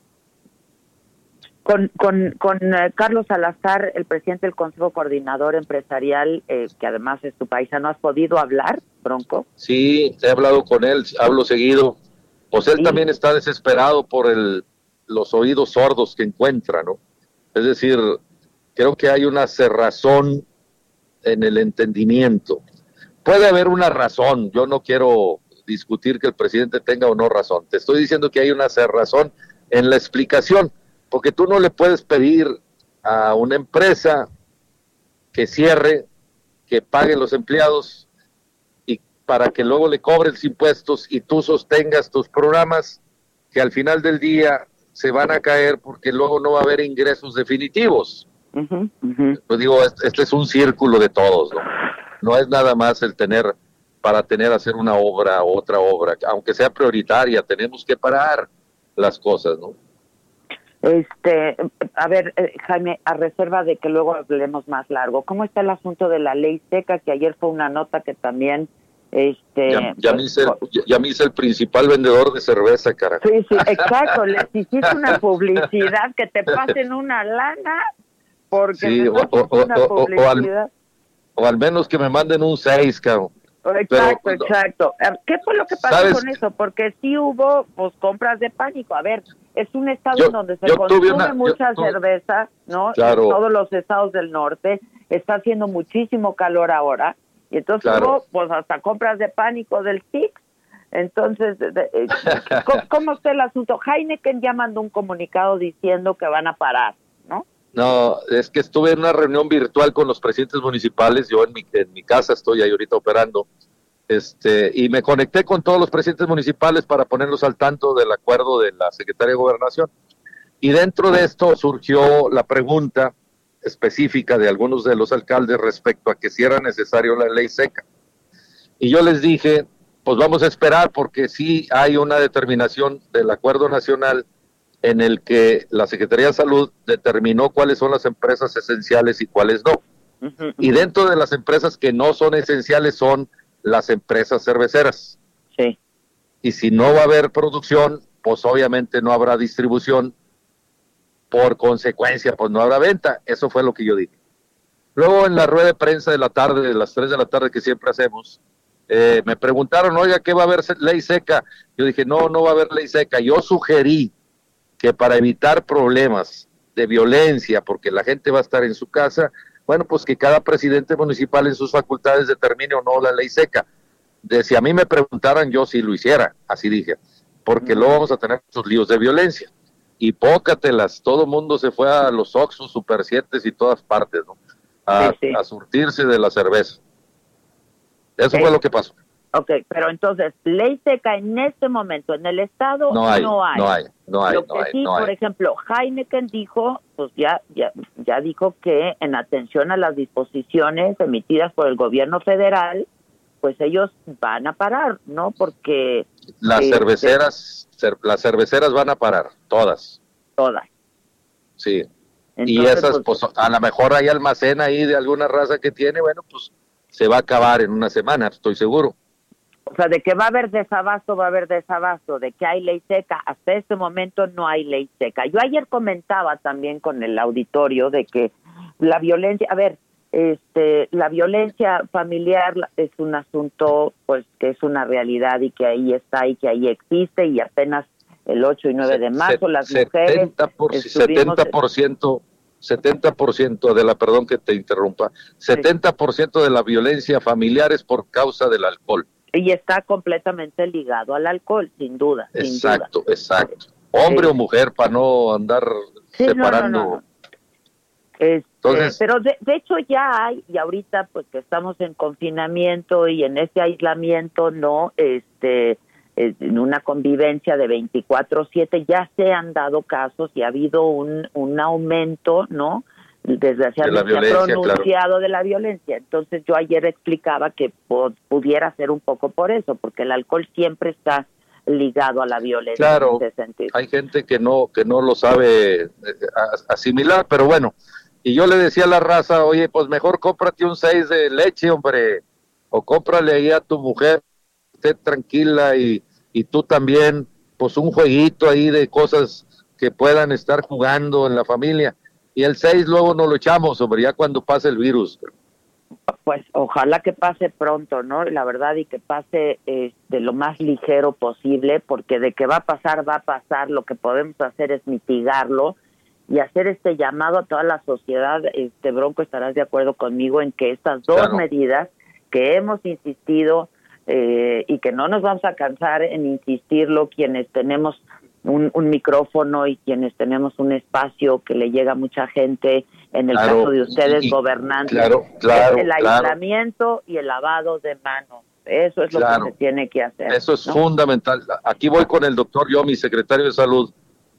Con, con, con eh, Carlos Salazar, el presidente del Consejo Coordinador Empresarial, eh, que además es tu paisano, ¿has podido hablar, Bronco? Sí, he hablado con él, hablo seguido. Pues él también está desesperado por el, los oídos sordos que encuentra, ¿no? Es decir, creo que hay una cerrazón en el entendimiento. Puede haber una razón, yo no quiero discutir que el presidente tenga o no razón. Te estoy diciendo que hay una cerrazón en la explicación, porque tú no le puedes pedir a una empresa que cierre, que pague los empleados y para que luego le cobres impuestos y tú sostengas tus programas que al final del día se van a caer porque luego no va a haber ingresos definitivos. Pues digo, este, este es un círculo de todos, ¿no? No es nada más el tener para tener hacer una obra otra obra, aunque sea prioritaria, tenemos que parar las cosas, ¿no? Este, a ver, eh, Jaime, a reserva de que luego hablemos más largo, ¿cómo está el asunto de la ley seca? Que ayer fue una nota que también, este, Ya, ya me hice, ya- ya me hice el principal vendedor de cerveza, carajo. Sí, sí, [LAUGHS] exacto. Les hiciste una publicidad que te pasen una lana porque Sí, o- una al- publicidad. O al menos que me manden un 6, cabrón. Exacto, pero- exacto. ¿Qué fue lo que pasó ¿Sabes? con eso? Porque sí hubo pues compras de pánico. A ver, es un estado Yo- en donde se consume una- mucha tuve- cerveza, ¿no? Claro. En todos los estados del norte está haciendo muchísimo calor ahora y entonces Claro. hubo pues hasta compras de pánico del TIC. Entonces, de- de- eh, [LAUGHS] ¿cómo, ¿cómo está el asunto? Heineken ya mandó un comunicado diciendo que van a parar, ¿no? No, es que estuve en una reunión virtual con los presidentes municipales, yo en mi, en mi casa estoy ahí ahorita operando, este, y me conecté con todos los presidentes municipales para ponerlos al tanto del acuerdo de la Secretaría de Gobernación. Y dentro de esto surgió la pregunta específica de algunos de los alcaldes respecto a que si era necesario la ley seca. Y yo les dije, pues vamos a esperar porque sí hay una determinación del acuerdo nacional en el que la Secretaría de Salud determinó cuáles son las empresas esenciales y cuáles no. Y dentro de las empresas que no son esenciales son las empresas cerveceras. Sí. Y si no va a haber producción, pues obviamente no habrá distribución. Por consecuencia, pues no habrá venta. Eso fue lo que yo dije. Luego en la rueda de prensa de la tarde, de las 3 de la tarde que siempre hacemos, eh, me preguntaron, oiga, ¿qué va a haber ley seca? Yo dije, no, no va a haber ley seca. Yo sugerí que para evitar problemas de violencia, porque la gente va a estar en su casa, bueno, pues que cada presidente municipal en sus facultades determine o no la ley seca. De si a mí me preguntaran, yo sí lo hiciera, así dije, porque luego vamos a tener muchos líos de violencia. Y pócatelas, todo el mundo se fue a los Oxxos, Super 7 y todas partes, ¿no? A, a surtirse de la cerveza. Eso Sí. fue lo que pasó. Ok, pero entonces, ley seca en este momento en el Estado No hay, no hay. no hay, no hay, Lo no que hay, sí, no hay. por ejemplo, Heineken dijo, pues ya, ya, ya dijo que en atención a las disposiciones emitidas por el gobierno federal, pues ellos van a parar, ¿no? Porque Las eh, cerveceras, cer- las cerveceras van a parar, todas. Todas. Sí. y Entonces, esas, pues, a lo mejor hay almacén ahí de alguna raza que tiene, bueno, pues se va a acabar en una semana, estoy seguro. O sea, de que va a haber desabasto, va a haber desabasto, de que hay ley seca, hasta este momento no hay ley seca. Yo ayer comentaba también con el auditorio de que la violencia, a ver, este, la violencia familiar es un asunto, pues, que es una realidad y que ahí está y que ahí existe y apenas el 8 y 9 de marzo las mujeres 70%, por, estuvimos- 70%, 70% de la, perdón que te interrumpa, 70% de la violencia familiar es por causa del alcohol. Y está completamente ligado al alcohol, sin duda, sin duda. Exacto, exacto. hombre o mujer, para no andar separando. Este, pero de, hecho ya hay, y ahorita pues que estamos en confinamiento y en ese aislamiento, ¿no? Este, en una convivencia de 24/7 ya se han dado casos y ha habido un, un aumento, ¿no? Desgraciadamente pronunciado de la violencia. Entonces yo ayer explicaba que pudiera ser un poco por eso, porque el alcohol siempre está ligado a la violencia. Claro, hay gente que no que no lo sabe eh, asimilar, pero bueno, y yo le decía a la raza, oye, pues mejor cómprate un 6 de leche, hombre, o cómprale ahí a tu mujer, esté tranquila y, y tú también, pues un jueguito ahí de cosas que puedan estar jugando en la familia. Y el 6 luego no lo echamos, hombre, ya cuando pase el virus. Pues ojalá que pase pronto, ¿no? La verdad, y que pase eh, de lo más ligero posible, porque de que va a pasar, va a pasar. Lo que podemos hacer es mitigarlo y hacer este llamado a toda la sociedad. Este Bronco, estarás de acuerdo conmigo en que estas dos medidas que hemos insistido eh, y que no nos vamos a cansar en insistirlo quienes tenemos un, micrófono y quienes tenemos un espacio que le llega a mucha gente, en el caso de ustedes gobernantes, claro, claro, el aislamiento y el lavado de manos. Eso es lo que se tiene que hacer. Eso es fundamental. Aquí voy con el doctor yo, mi secretario de salud,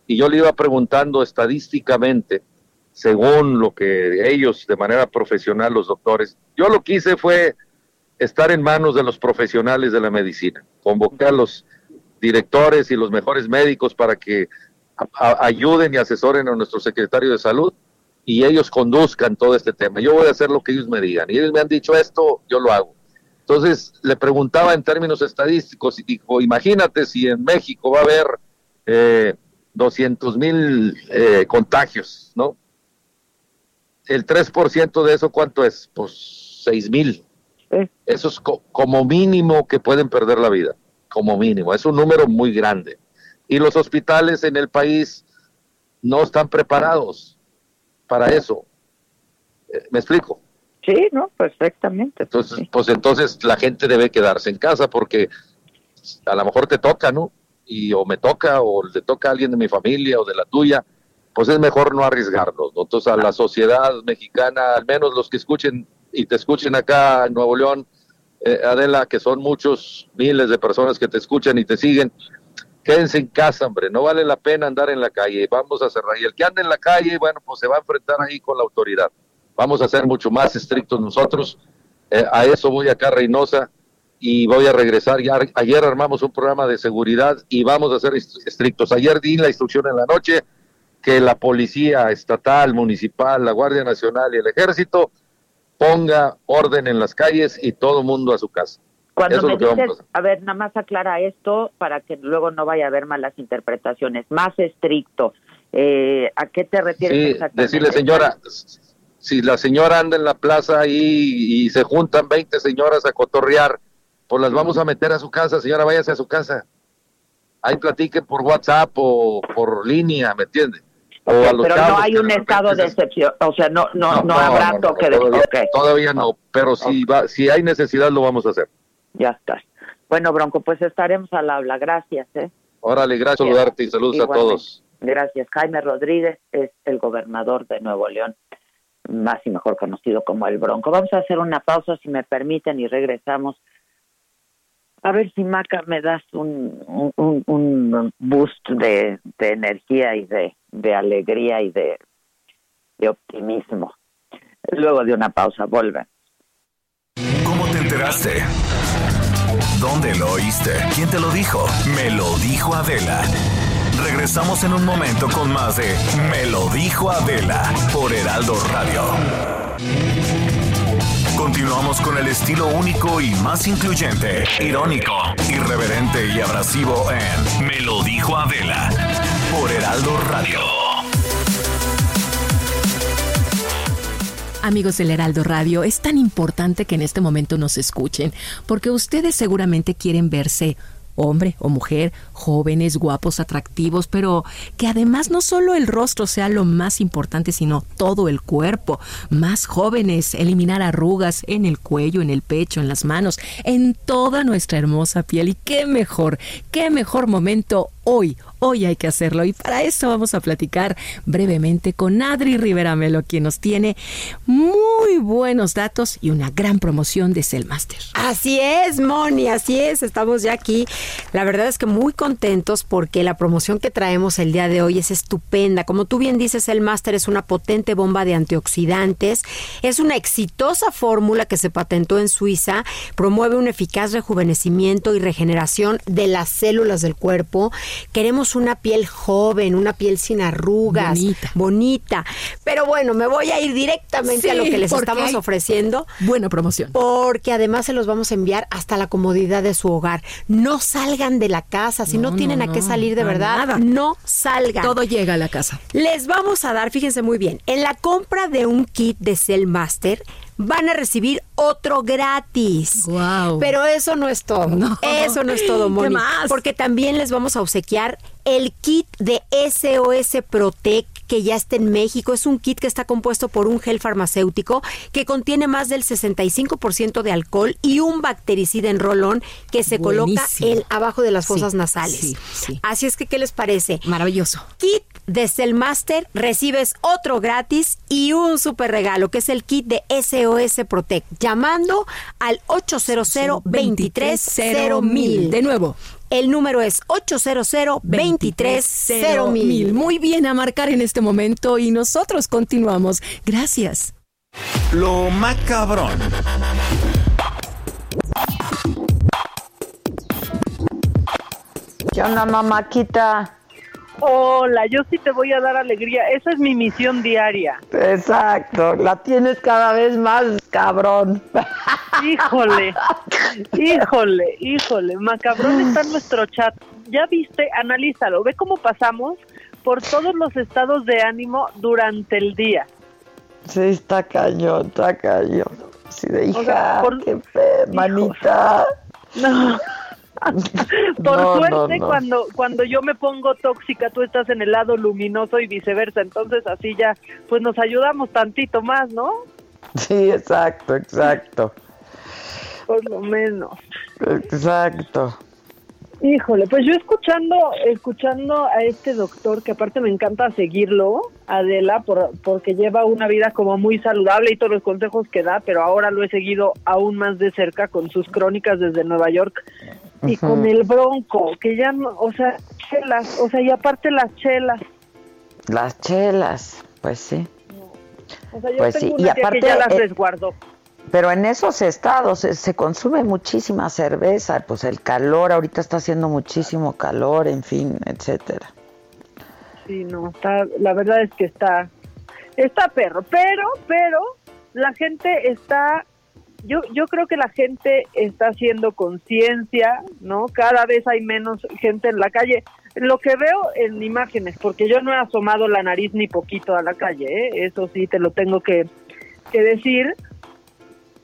y yo le iba preguntando estadísticamente, según lo que ellos de manera profesional, los doctores, yo lo que hice fue estar en manos de los profesionales de la medicina, convoqué a los directores y los mejores médicos para que ayuden y asesoren a nuestro secretario de salud y ellos conduzcan todo este tema. Yo voy a hacer lo que ellos me digan. Y ellos me han dicho esto, yo lo hago. Entonces le preguntaba en términos estadísticos y dijo, imagínate si en México va a haber eh, 200 mil eh, contagios, ¿no? El 3% de eso, ¿cuánto es? Pues 6 mil. Eso es como mínimo que pueden perder la vida, como mínimo. Es un número muy grande. Y los hospitales en el país no están preparados para eso. Eh, ¿Me explico? Sí, no, perfectamente. Entonces, pues entonces la gente debe quedarse en casa porque a lo mejor te toca, ¿no? y o me toca o le toca a alguien de mi familia o de la tuya, pues es mejor no arriesgarnos. Entonces a la sociedad mexicana, al menos los que escuchen y te escuchen acá en Nuevo León, eh, Adela, que son muchos miles de personas que te escuchan y te siguen, quédense en casa, hombre, no vale la pena andar en la calle, vamos a cerrar. Y el que ande en la calle, bueno, pues se va a enfrentar ahí con la autoridad. Vamos a ser mucho más estrictos nosotros. Eh, a eso voy acá, Reynosa y voy a regresar. Ya, ayer armamos un programa de seguridad y vamos a ser estrictos. Ayer di la instrucción en la noche que la policía estatal, municipal, la Guardia Nacional y el Ejército ponga orden en las calles y todo mundo a su casa. Cuando me dices, a, ver, nada más aclara esto para que luego no vaya a haber malas interpretaciones. Más estricto. Eh, ¿A qué te refieres sí, exactamente? Decirle, señora, si la señora anda en la plaza y, y se juntan 20 señoras a cotorrear, pues las vamos a meter a su casa, señora, váyase a su casa. Ahí platiquen por WhatsApp o por línea, ¿me pero no hay un estado de excepción, o sea, no no no, habrá toque de todavía, todavía no, pero si va, si hay necesidad lo vamos a hacer. Ya está. Bueno, Bronco, pues estaremos al habla. Gracias, ¿eh? Órale, gracias, saludarte y saludos a todos. Gracias. Jaime Rodríguez es el gobernador de Nuevo León, más y mejor conocido como el Bronco. Vamos a hacer una pausa, si me permiten, y regresamos a ver si Maca me das un, un, boost de, energía y de, de alegría y de, de, optimismo. Luego de una pausa, vuelve. ¿Cómo te enteraste? ¿Dónde lo oíste? ¿Quién te lo dijo? Me lo dijo Adela. Regresamos en un momento con más de Me lo dijo Adela por Heraldo Radio. Continuamos con el estilo único y más incluyente, irónico, irreverente y abrasivo en Me lo dijo Adela por Heraldo Radio. Amigos del Heraldo Radio, es tan importante que en este momento nos escuchen, porque ustedes seguramente quieren verse hombre o mujer, jóvenes, guapos, atractivos, pero que además no solo el rostro sea lo más importante, sino todo el cuerpo. Más jóvenes, eliminar arrugas en el cuello, en el pecho, en las manos, en toda nuestra hermosa piel. Y qué mejor, qué mejor momento hoy, hoy hay que hacerlo. Y para eso vamos a platicar brevemente con Adri Rivera Melo, quien nos tiene muy buenos datos y una gran promoción de Cellmaster. Así es, Moni, así es. Estamos ya aquí. La verdad es que muy contentos porque la promoción que traemos el día de hoy es estupenda. Como tú bien dices, Cellmaster es una potente bomba de antioxidantes. Es una exitosa fórmula que se patentó en Suiza. Promueve un eficaz rejuvenecimiento y regeneración de las células del cuerpo. Queremos una piel joven, una piel sin arrugas, Bonita. bonita. Pero bueno, me voy a ir directamente a lo que les estamos ofreciendo. Buena promoción. Porque además se los vamos a enviar hasta la comodidad de su hogar. No salgan de la casa. Si no, No, tienen no, a qué salir de verdad, nada. no salgan. Todo llega a la casa. Les vamos a dar, fíjense muy bien, en la compra de un kit de Cellmaster van a recibir otro gratis. Guau. Pero eso no es todo. No. Eso no es todo, ¿Qué Moni. más? Porque también les vamos a obsequiar el kit de SOS Protec que ya está en México. Es un kit que está compuesto por un gel farmacéutico que contiene más del 65% de alcohol y un bactericida en rolón que se coloca en, abajo de las Sí, fosas nasales. sí, sí. Así es que, ¿qué les parece? Maravilloso. kit de Cellmaster recibes otro gratis y un super regalo que es el kit de SOS Protect llamando al 800 230 De nuevo. El número es 800 230 Muy bien a marcar en este momento y nosotros continuamos. Gracias. Lo macabrón. ¿Qué onda, mamáquita? Hola, yo sí te voy a dar alegría. Esa es mi misión diaria. Exacto, la tienes cada vez más, cabrón. Híjole, [LAUGHS] híjole, híjole. Macabrón está en nuestro chat. Ya viste, analízalo. Ve cómo pasamos por todos los estados de ánimo durante el día. Sí, está cañón, está cañón. Sí, de hija, O sea, por- qué fe, manita. No. [LAUGHS] Por No, suerte, no, no. cuando cuando yo me pongo tóxica, tú estás en el lado luminoso y viceversa. Entonces, así ya, pues nos ayudamos tantito más, ¿no? Sí, exacto, exacto, Por lo menos. exacto. Híjole, pues yo escuchando, escuchando a este doctor, que aparte me encanta seguirlo, Adela, por, porque lleva una vida como muy saludable y todos los consejos que da, pero ahora lo he seguido aún más de cerca con sus crónicas desde Nueva York y con el bronco, que ya no, o sea, chelas, o sea, y aparte las chelas. Las chelas, pues sí. O sea, yo Pues tengo sí, y tía aparte, que ya las eh, resguardó. Pero en esos estados se, se consume muchísima cerveza, pues el calor, ahorita está haciendo muchísimo calor, en fin, etcétera. Sí, no, está, la verdad es que está, está perro, pero, pero, la gente está, yo, yo creo que la gente está haciendo conciencia, ¿no? Cada vez hay menos gente en la calle. Lo que veo en imágenes, porque yo no he asomado la nariz ni poquito a la calle, ¿eh? eso sí te lo tengo que, decir,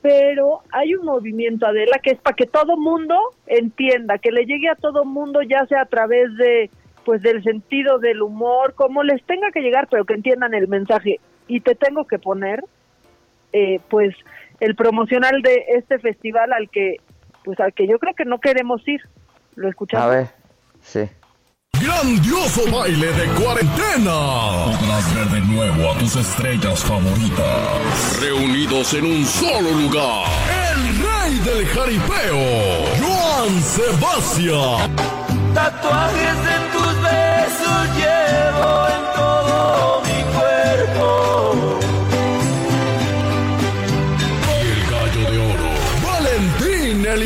pero hay un movimiento, Adela, que es para que todo mundo entienda, que le llegue a todo mundo, ya sea a través de pues del sentido del humor, como les tenga que llegar, pero que entiendan el mensaje. Y te tengo que poner, eh, pues, el promocional de este festival al que, pues, al que yo creo que no queremos ir. ¿Lo escuchamos? A ver, sí. Grandioso baile de cuarentena. Podrás ver de nuevo a tus estrellas favoritas. Reunidos en un solo lugar. El rey del jaripeo. Joan Sebastián. Tatuajes de tus besos llevo en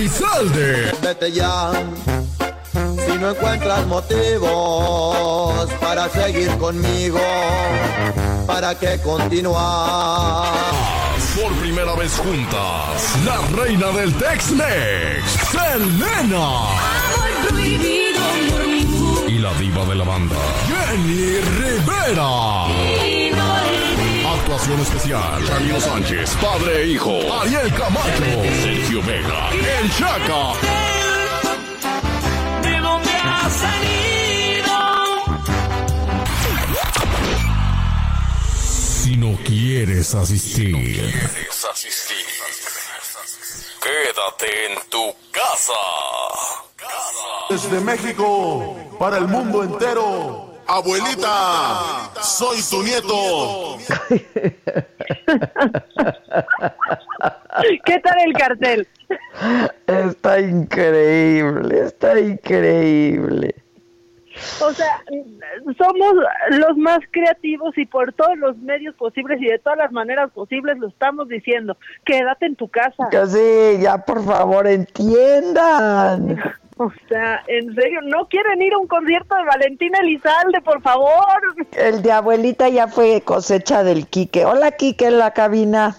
Elizalde. Vete ya. Si no encuentras motivos para seguir conmigo, ¿para qué continuar? Por primera vez juntas, la reina del Tex-Mex, Selena. Y la diva de la banda, Jenny Rivera. Actuación especial, Camilo Sánchez, padre e hijo, Ariel Camacho, Sergio Vega, El Chaca. ¿De dónde has salido? Si no quieres asistir, Quédate en tu casa. Desde México, para el mundo entero. Abuelita, soy tu nieto. [LAUGHS] ¿Qué tal el cartel? Está increíble, está increíble. O sea, somos los más creativos y por todos los medios posibles y de todas las maneras posibles lo estamos diciendo. Quédate en tu casa. Que sí, ya por favor entiendan. O sea, en serio, no quieren ir a un concierto de Valentina Elizalde, por favor. El de abuelita ya fue cosecha del Quique. Hola Quique en la cabina.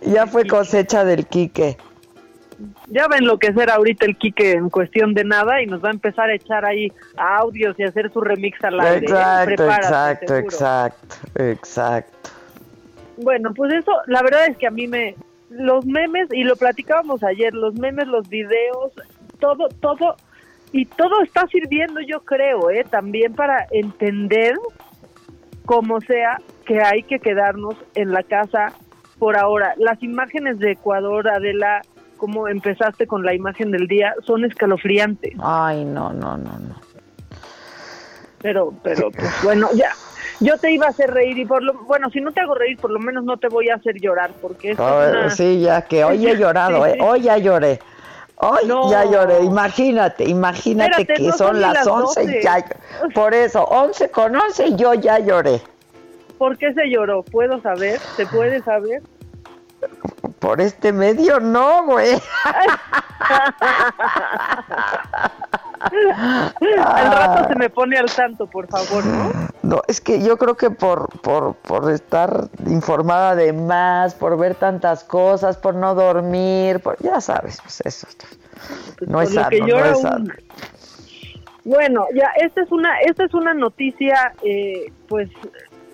Ya fue cosecha del Quique. Ya va a enloquecer ahorita el Quique en cuestión de nada y nos va a empezar a echar ahí audios y hacer su remix al aire. Exacto, exacto, exacto, exacto. Bueno, pues eso, la verdad es que a mí me... Los memes, y lo platicábamos ayer, los memes, los videos, todo, todo, y todo está sirviendo, yo creo, ¿eh? También para entender, como sea, que hay que quedarnos en la casa por ahora. Las imágenes de Ecuador, Adela, como empezaste con la imagen del día, son escalofriantes. Ay, no, no, no, no. Pero, pero, pues bueno, ya. Yo te iba a hacer reír y por lo, bueno, si no te hago reír, por lo menos no te voy a hacer llorar, porque esto A es una- Sí, ya que hoy he [LAUGHS] llorado, Sí, ¿eh? sí. Hoy ya lloré. No. ya lloré. Imagínate, imagínate Espérate, que no son las las 11 y 12. ya. Por eso, 11 con 11 y yo ya lloré. ¿Por qué se lloró? ¿Puedo saber? ¿Se puede saber? Por este medio no, güey. [LAUGHS] Al rato se me pone al tanto, por favor, ¿no? No, es que yo creo que por, por, por estar informada de más, por ver tantas cosas, por no dormir, por, ya sabes, pues eso. No es sano, que no es sano. Bueno, ya, esta es una, esta es una noticia, eh, pues,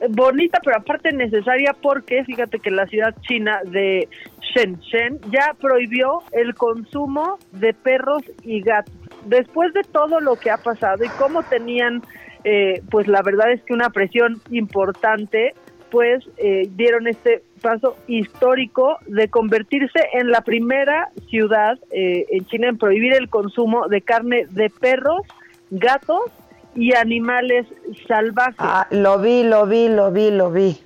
bonita, pero aparte necesaria porque fíjate que la ciudad china de Shenzhen ya prohibió el consumo de perros y gatos. Después de todo lo que ha pasado y cómo tenían, eh, pues la verdad es que una presión importante, pues eh, dieron este paso histórico de convertirse en la primera ciudad eh, en China en prohibir el consumo de carne de perros, gatos y animales salvajes. Ah, lo vi, lo vi, lo vi, lo vi.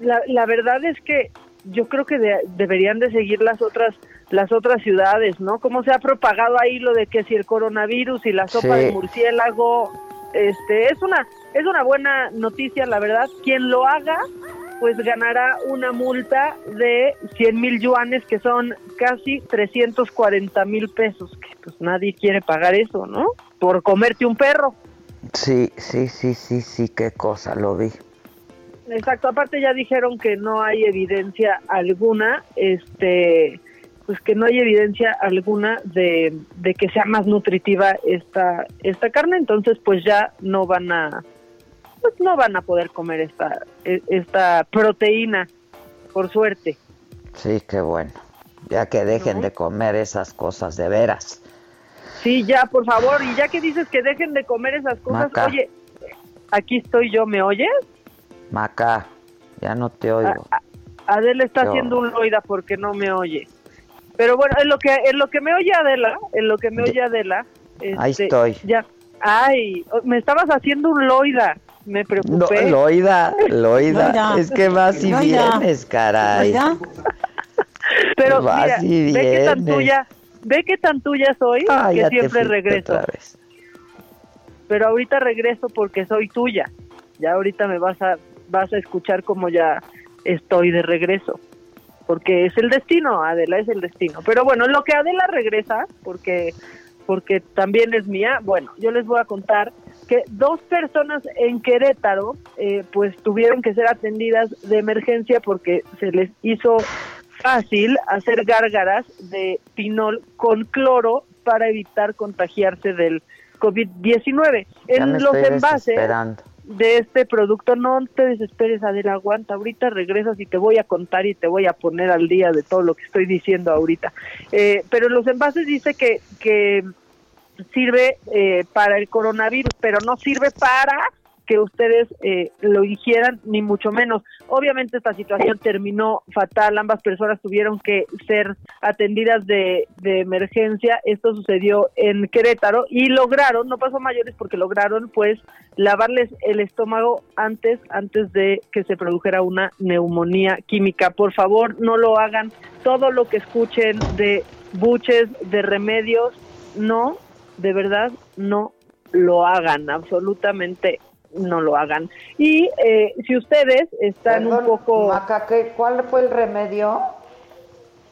La, la verdad es que yo creo que de- deberían de seguir las otras las otras ciudades, ¿no? Cómo se ha propagado ahí lo de que si el coronavirus y la sopa Sí. de murciélago, este, es una es una buena noticia, la verdad. Quien lo haga, pues ganará una multa de 100 mil yuanes, que son casi 340 mil pesos, que pues nadie quiere pagar eso, ¿no? Por comerte un perro. Sí, sí, sí, sí, sí, qué cosa, lo vi. Exacto, aparte ya dijeron que no hay evidencia alguna, este, pues que no hay evidencia alguna de, de que sea más nutritiva esta esta carne, entonces pues ya no van a pues no van a poder comer esta e- esta proteína, por suerte. Sí, qué bueno. Ya que dejen de comer esas cosas de veras. Sí, ya, por favor, y ya que dices que dejen de comer esas cosas, Maca. oye, aquí estoy yo, ¿me oyes? Maca, ya no te oigo. Adela está Yo- haciendo un loida porque no me oye. Pero bueno, en lo que en lo que me oye Adela, en lo que me oye Adela, Ahí este, estoy. Ya. Ay, me estabas haciendo un loida. Me No, preocupé. Loida, [LAUGHS] Loida, Loida. es que vas y Loida. vienes, caray. Pero vas mira, y ve qué tan vienes. tuya, ve qué tan tuya soy Ah, que siempre regreso. otra vez. Pero ahorita regreso porque soy tuya. Ya ahorita me vas a vas a escuchar como ya estoy de regreso. Porque es el destino, Adela es el destino. Pero bueno, en lo que Adela regresa, porque porque también es mía, bueno, yo les voy a contar que dos personas en Querétaro eh, pues tuvieron que ser atendidas de emergencia porque se les hizo fácil hacer gárgaras de pinol con cloro para evitar contagiarse del COVID-19. Ya En los envases. De este producto, no te desesperes, Adela, aguanta, ahorita regresas y te voy a contar y te voy a poner al día de todo lo que estoy diciendo ahorita. Eh, pero los envases dice que, que sirve eh, para el coronavirus, pero no sirve para que ustedes eh, lo hicieran, ni mucho menos. Obviamente esta situación terminó fatal, ambas personas tuvieron que ser atendidas de, emergencia, esto sucedió en Querétaro y lograron, no pasó mayores porque lograron pues lavarles el estómago antes, antes de que se produjera una neumonía química. Por favor, no lo hagan, todo lo que escuchen de buches, de remedios, no, de verdad, no lo hagan, absolutamente no lo hagan. Y eh, si ustedes están un poco... Maca, ¿qué- ¿cuál fue el remedio?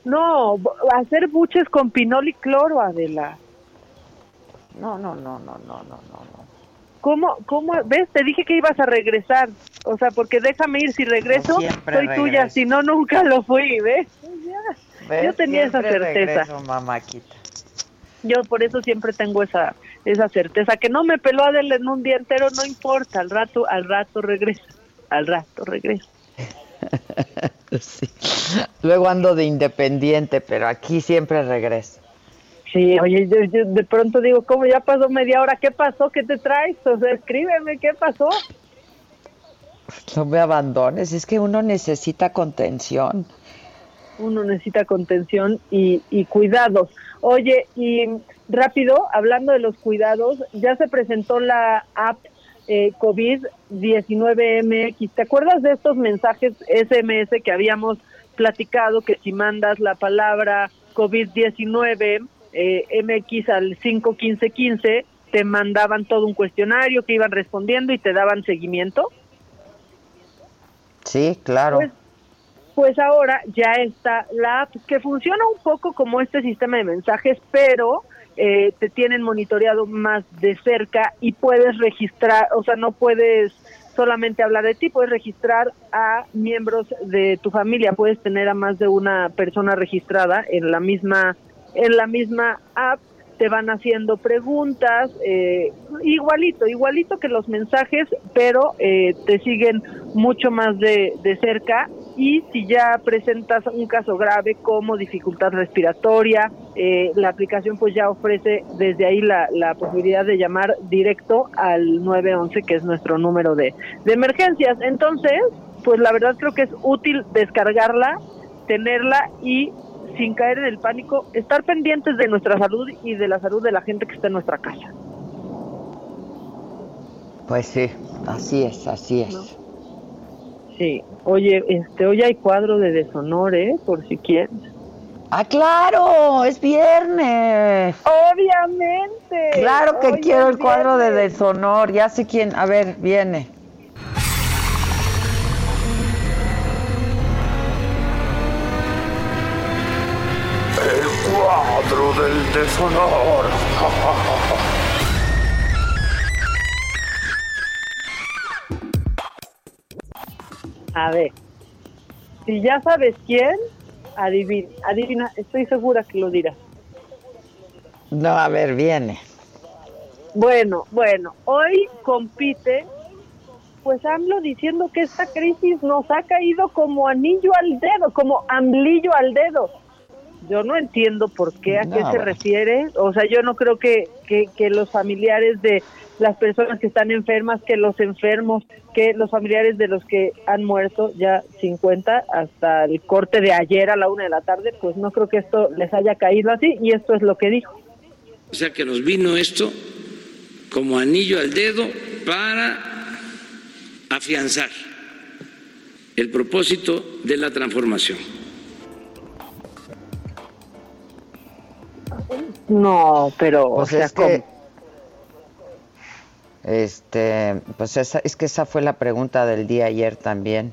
No, hacer buches con pinol y cloro, Adela. No, no, no, no, no, no, no. no. ¿Cómo, cómo, ves? Te dije que ibas a regresar. O sea, porque déjame ir, si regreso, soy tuya, si no, nunca lo fui, ¿ves? Yo tenía esa certeza. regreso. Yo por eso siempre tengo esa esa certeza. Que no me peló Adela en un día entero, no importa. Al rato, al rato regresa. Al rato regresa. [LAUGHS] Sí. Luego ando de independiente, pero aquí siempre regreso. Sí, oye, yo, yo de pronto digo, ¿cómo ya pasó media hora? ¿Qué pasó? ¿Qué te traes? O sea, escríbeme, ¿qué pasó? No me abandones, es que uno necesita contención. Uno necesita contención y, y cuidados. Oye, y rápido, hablando de los cuidados, ya se presentó la app eh, COVID-19MX. ¿Te acuerdas de estos mensajes SMS que habíamos platicado? Que si mandas la palabra COVID-19 eh, MX al 51515, te mandaban todo un cuestionario que iban respondiendo y te daban seguimiento. Sí, claro. Pues, pues ahora ya está la app que funciona un poco como este sistema de mensajes, pero eh, te tienen monitoreado más de cerca y puedes registrar, o sea, no puedes solamente hablar de ti, puedes registrar a miembros de tu familia, puedes tener a más de una persona registrada en la misma en la misma app. Te van haciendo preguntas, eh, igualito, igualito que los mensajes, pero eh, te siguen mucho más de, de cerca y si ya presentas un caso grave como dificultad respiratoria, eh, la aplicación pues ya ofrece desde ahí la, la posibilidad de llamar directo al 911 que es nuestro número de, de emergencias. Entonces, pues la verdad creo que es útil descargarla, tenerla y sin caer en el pánico, estar pendientes de nuestra salud y de la salud de la gente que está en nuestra casa. Pues sí, así es, así es. Sí, oye, este, hoy hay cuadro de deshonor, ¿eh? Por si quieres. Ah, claro, es viernes. Obviamente. Claro que Hoy quiero el cuadro de deshonor. Ya sé quién. A ver, viene. El cuadro del deshonor. A ver, si ya sabes quién, adivina, adivina, estoy segura que lo dirás. No, a ver, viene. Bueno, bueno, hoy compite, pues AMLO diciendo que esta crisis nos ha caído como anillo al dedo, como amblillo al dedo. Yo no entiendo por qué, a No, qué se refiere. O sea, yo no creo que, que, que los familiares de las personas que están enfermas, que los enfermos, que los familiares de los que han muerto, ya 50 hasta el corte de ayer a la una de la tarde, pues no creo que esto les haya caído así y esto es lo que dijo. O sea que nos vino esto como anillo al dedo para afianzar el propósito de la transformación. No, pero, Pues o sea, es que, este, pues esa, es que esa fue la pregunta del día ayer también.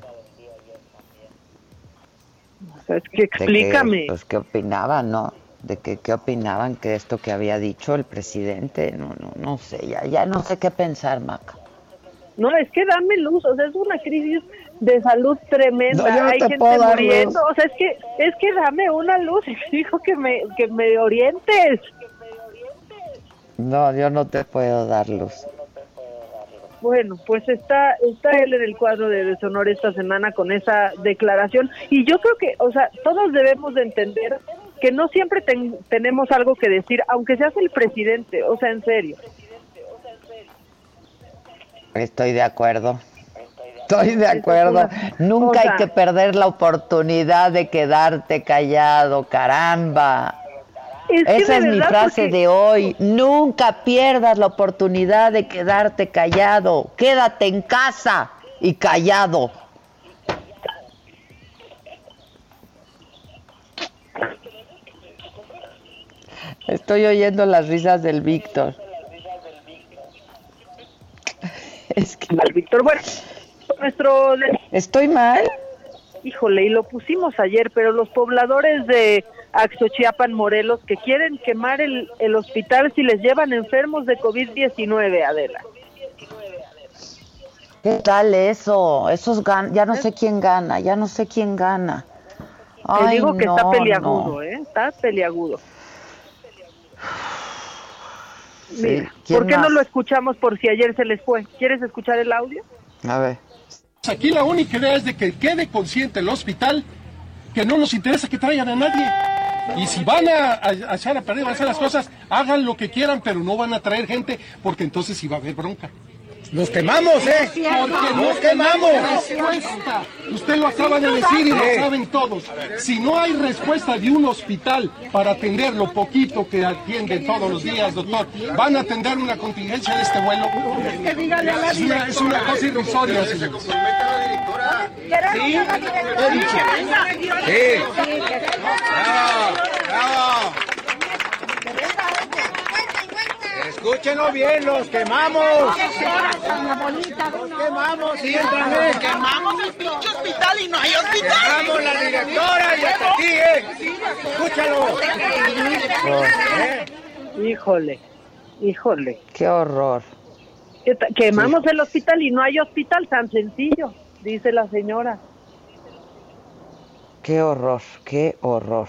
es que de que, explícame. pues qué opinaban, ¿no? De que qué opinaban que esto que había dicho el presidente, no, no, no sé, ya, ya no sé qué pensar, Maca. No, es que dame luz, o sea, es una crisis de salud tremenda, No, no hay te gente muriendo, o sea, es que es que dame una luz, [LAUGHS] dijo que me que me orientes. No, yo no te puedo dar luz. Bueno, pues está está él en el cuadro de deshonor esta semana con esa declaración y yo creo que, o sea, todos debemos de entender que no siempre ten- tenemos algo que decir, aunque seas el presidente, o sea, en serio. Estoy de acuerdo. Estoy de acuerdo. Nunca hay que perder la oportunidad de quedarte callado, caramba. Esa es mi frase de hoy. Nunca pierdas la oportunidad de quedarte callado. Quédate en casa y callado. Estoy oyendo las risas del Víctor. [LAUGHS] Es que... Al Víctor, bueno, nuestro... ¿Estoy mal? Híjole, y lo pusimos ayer, pero los pobladores de Axochiapan, Morelos, que quieren quemar el, el hospital si les llevan enfermos de COVID-19, Adela. ¿Qué tal eso? Esos gan ya no sé quién gana, ya no sé quién gana. Te digo que está peliagudo, ¿eh? Está peliagudo. Mira, ¿por qué no lo escuchamos por si ayer se les fue? ¿Quieres escuchar el audio? A ver. Aquí la única idea es de que quede consciente el hospital que no nos interesa que traigan a nadie. Y si van a, a, echar a perder, van a hacer las cosas, hagan lo que quieran, pero no van a traer gente porque entonces sí va a haber bronca. Nos quemamos, ¿eh? Porque nos quemamos. Respuesta. Usted lo acaba de decir y lo saben todos. Si no hay respuesta de un hospital para atender lo poquito que atienden todos los días, doctor, ¿van a atender una contingencia de este vuelo? Es una, es una cosa irrisoria, señores. Sí, he dicho. Sí. Bravo, bravo. Escúchenlo bien, los quemamos. Los quemamos, sí, Quemamos el pinche hospital y no hay hospital. Quemamos la directora y hasta aquí, ¿eh? Escúchalo. Híjole, híjole. Qué horror. Quemamos el hospital y no hay hospital, tan sencillo, dice la señora. Qué horror, qué horror.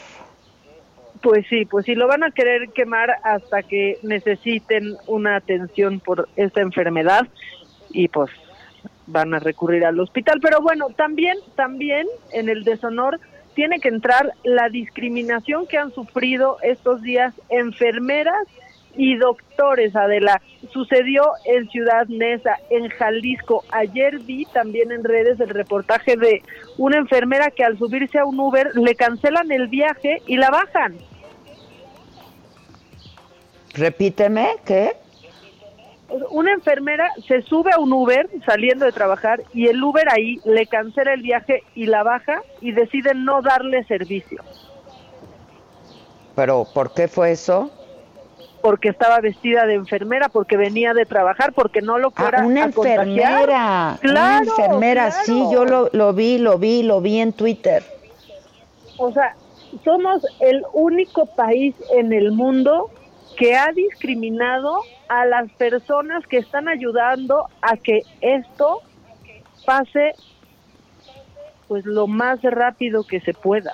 Pues sí, pues sí, lo van a querer quemar hasta que necesiten una atención por esta enfermedad y pues van a recurrir al hospital. Pero bueno, también, también en el deshonor tiene que entrar la discriminación que han sufrido estos días enfermeras y doctores, Adela. Sucedió en Ciudad Neza, en Jalisco. Ayer vi también en redes el reportaje de una enfermera que al subirse a un Uber le cancelan el viaje y la bajan. Repíteme, ¿qué? Una enfermera se sube a un Uber saliendo de trabajar y el Uber ahí le cancela el viaje y la baja y decide no darle servicio. ¿Pero por qué fue eso? Porque estaba vestida de enfermera, porque venía de trabajar, porque no lo fuera ah, una a enfermera, Claro, una enfermera, claro. sí, yo lo, lo vi, lo vi, lo vi en Twitter. O sea, somos el único país en el mundo que ha discriminado a las personas que están ayudando a que esto pase pues lo más rápido que se pueda.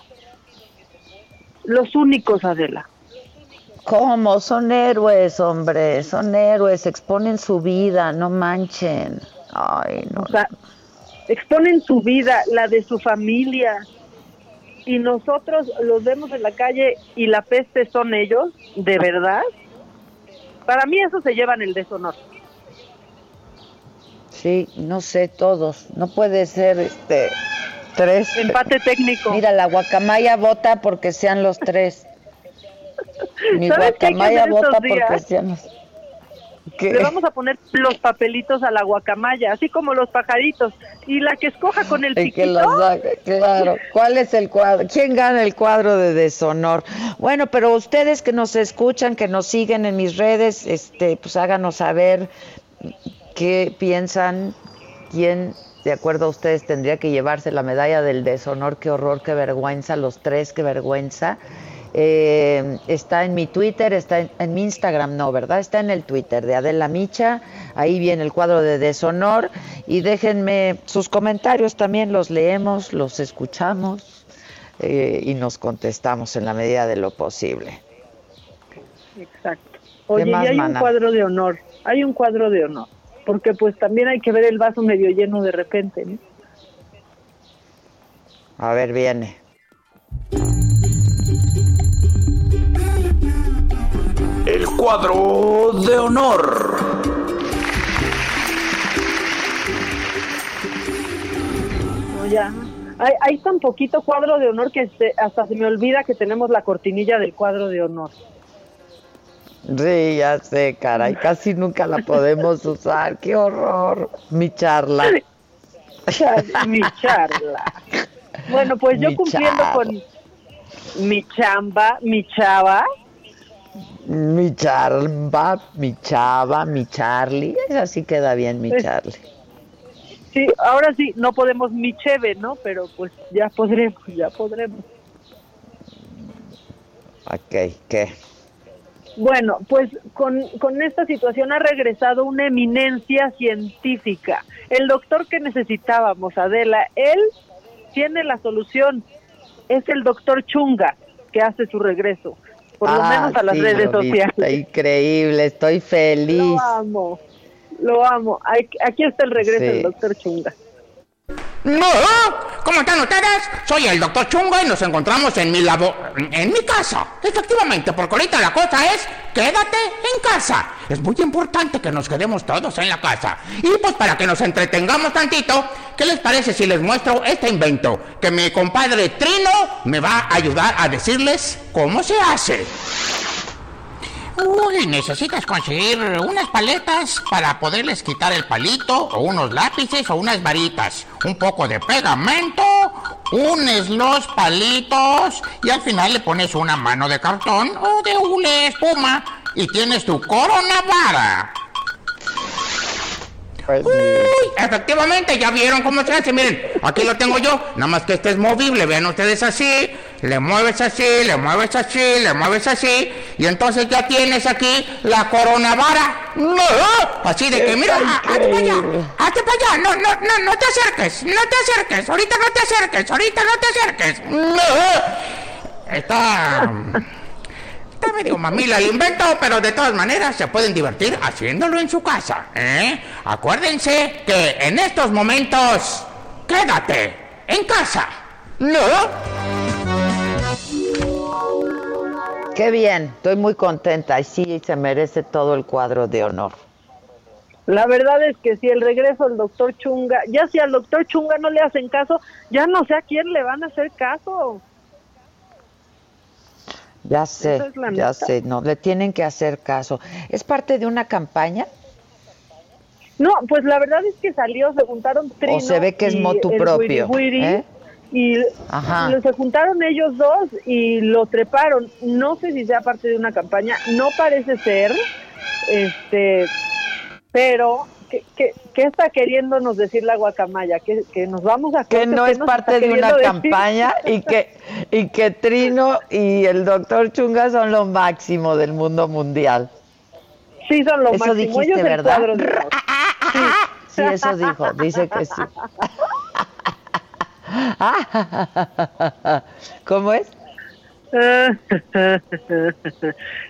Los únicos, Adela. ¿Cómo? Son héroes, hombre, son héroes, exponen su vida, no manchen. Ay, no. O sea, exponen su vida, la de su familia, y nosotros los vemos en la calle y la peste son ellos, ¿de verdad? Para mí eso se llevan el deshonor. Sí, no sé, todos. No puede ser este tres. Empate técnico. Mira, la guacamaya vota porque sean los tres. [LAUGHS] Mi ¿Sabes qué hay que guacamaya vota porque días? sean los. ¿Qué? Le vamos a poner los papelitos a la guacamaya, así como los pajaritos. Y la que escoja con el que piquito, saque, claro. ¿Cuál es el cuadro? ¿Quién gana el cuadro de deshonor? Bueno, pero ustedes que nos escuchan, que nos siguen en mis redes, este, pues háganos saber qué piensan, quién, de acuerdo a ustedes, tendría que llevarse la medalla del deshonor. Qué horror, qué vergüenza, los tres, qué vergüenza. Eh, está en mi Twitter, está en, en mi Instagram, no, ¿verdad? Está en el Twitter de Adela Micha, ahí viene el cuadro de deshonor y déjenme sus comentarios también, los leemos, los escuchamos eh, y nos contestamos en la medida de lo posible. Exacto. Oye, y hay un cuadro de honor, hay un cuadro de honor, porque pues también hay que ver el vaso medio lleno de repente, ¿no? A ver, viene. cuadro de honor. Ya. Hay, hay, tan poquito cuadro de honor que se, hasta se me olvida que tenemos la cortinilla del cuadro de honor. Sí, ya sé, caray. Casi nunca la podemos [LAUGHS] usar. ¡Qué horror! Mi charla. mi charla. Bueno, pues yo cumpliendo con mi chamba, mi chava, mi charla, mi chava, mi Charlie. Esa sí queda bien, mi Pues- Charlie. sí, ahora sí, no podemos mi cheve, ¿no? Pero pues ya podremos, ya podremos. Ok, ¿qué? Bueno, pues con, con esta situación ha regresado una eminencia científica. El doctor que necesitábamos, Adela, él tiene la solución. Es el doctor Chunga que hace su regreso, por lo menos a las sí, redes sociales. Está increíble, estoy feliz. Lo amo, lo amo. Aquí está el regreso Sí. del doctor Chunga. No, ¿cómo están ustedes? Soy el doctor Chungo y nos encontramos en mi labo... en mi casa. Efectivamente, porque ahorita la cosa es quédate en casa. Es muy importante que nos quedemos todos en la casa. Y pues para que nos entretengamos tantito, ¿qué les parece si les muestro este invento? Que mi compadre Trino me va a ayudar a decirles cómo se hace. Uy, necesitas conseguir unas paletas para poderles quitar el palito, o unos lápices, o unas varitas, un poco de pegamento, unes los palitos y al final le pones una mano de cartón o de hule espuma y tienes tu corona vara. Uy, efectivamente, ya vieron cómo se hace. Miren, aquí lo tengo yo. Nada más que este es movible. Vean ustedes así. Le mueves así, le mueves así, le mueves así. Y entonces ya tienes aquí la corona vara. No, así de que, mira, Está hazte para allá. Hazte para allá. No, no, no, no te acerques. No te acerques. Ahorita no te acerques. Ahorita no te acerques. No. Está. Está medio mamila el invento, pero de todas maneras se pueden divertir haciéndolo en su casa, ¿eh? Acuérdense que en estos momentos, quédate en casa, ¿no? Qué bien, estoy muy contenta y sí se merece todo el cuadro de honor. La verdad es que si el regreso del doctor Chunga, ya si al doctor Chunga no le hacen caso, ya no sé a quién le van a hacer caso. Ya sé, es ya sé, no, le tienen que hacer caso. ¿Es parte de una campaña? No, pues la verdad es que salió, se juntaron Trino se ve que es motu propio, ¿eh? Y Ajá. se juntaron ellos dos y lo treparon. No sé si sea parte de una campaña, no parece ser, este, pero ¿qué, qué, qué está queriéndonos decir la guacamaya? ¿Que, que nos vamos a Que no ¿Qué es parte de una decir? campaña y que, y que Trino y el doctor Chunga son lo máximo del mundo mundial. Sí, son lo Eso máximo. dijiste, Ellos el ¿verdad? honor. [LAUGHS] Sí, eso dijo, dice que sí. [LAUGHS] [LAUGHS] ¿Cómo es? [LAUGHS]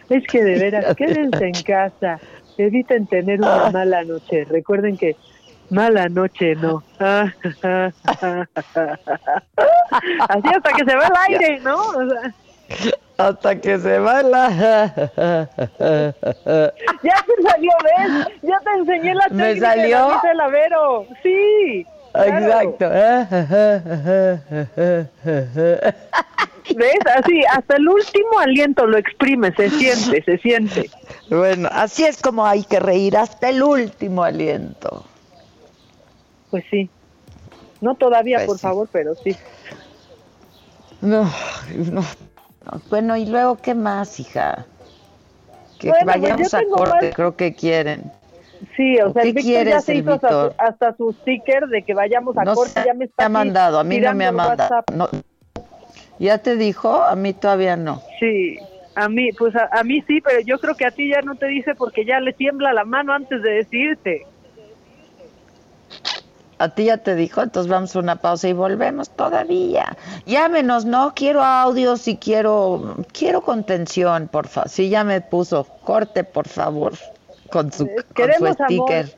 Es que de veras, quédense en casa, eviten tener una mala noche. Recuerden que mala noche no. [LAUGHS] Así hasta que se va el aire, ¿no? O sea, Hasta que se va la... ya te salió, ¿ves? Ya te enseñé la ¿Me técnica de salió? la del avero. Sí. Exacto. [LAUGHS] ¿Ves? Así, hasta el último aliento lo exprime, se siente, se siente. Bueno, así es como hay que reír hasta el último aliento. Pues sí. No todavía, Pues por sí. favor, pero sí. No, no, no. Bueno, y luego, ¿qué más, hija? Que Bueno, pues vayamos yo a corte, más- creo que quieren. Sí, o sea, ¿Qué el Víctor ya se hizo hasta hasta su sticker de que vayamos a No corte, se ya me está ha aquí mandado, a mí no me ha mandado. No. ¿Ya te dijo? A mí todavía no. Sí, a mí, pues a, a mí sí, pero yo creo que a ti ya no te dice porque ya le tiembla la mano antes de decirte. A ti ya te dijo, entonces vamos a una pausa y volvemos todavía. Llámenos, no quiero audios y quiero quiero contención, por favor. Sí, ya me puso corte, por favor, con su, con su amor. sticker.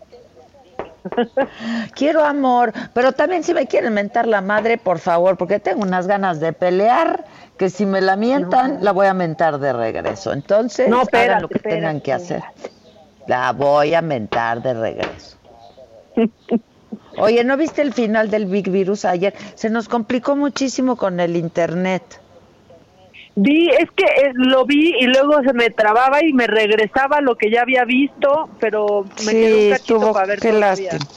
Quiero amor, pero también si me quieren mentar la madre, por favor, porque tengo unas ganas de pelear, que si me la mientan, la voy a mentar de regreso. Entonces, No, hagan espérate, lo que tengan que hacer. La voy a mentar de regreso. Oye, ¿no viste el final del Big Virus ayer? Se nos complicó muchísimo con el internet. Vi, es que eh, lo vi y luego se me trababa y me regresaba lo que ya había visto, pero me sí, quedó un cachito estuvo, para ver qué todavía. lástima.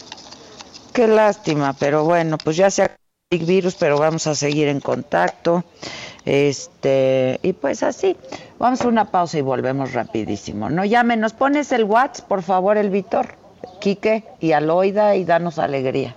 Qué lástima, pero bueno, pues ya se acabó el Virus, pero vamos a seguir en contacto. Este, y pues así. Vamos a una pausa y volvemos rapidísimo. No llame, nos pones el WhatsApp, por favor, el Víctor, Quique y Aloida y danos alegría.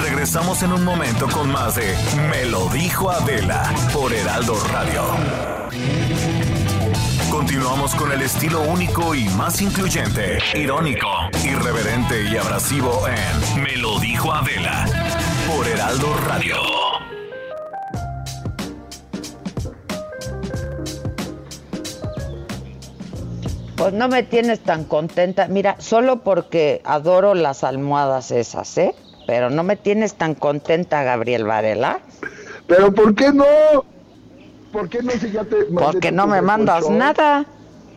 Regresamos en un momento con más de Me lo dijo Adela por Heraldo Radio. Continuamos con el estilo único y más incluyente, irónico, irreverente y abrasivo en Me lo dijo Adela por Heraldo Radio. Pues no me tienes tan contenta. Mira, solo porque adoro las almohadas esas, ¿eh? Pero no me tienes tan contenta, Gabriel Varela. Pero ¿por qué no? ¿Por qué no si ya te Porque no me mandas colchón? nada.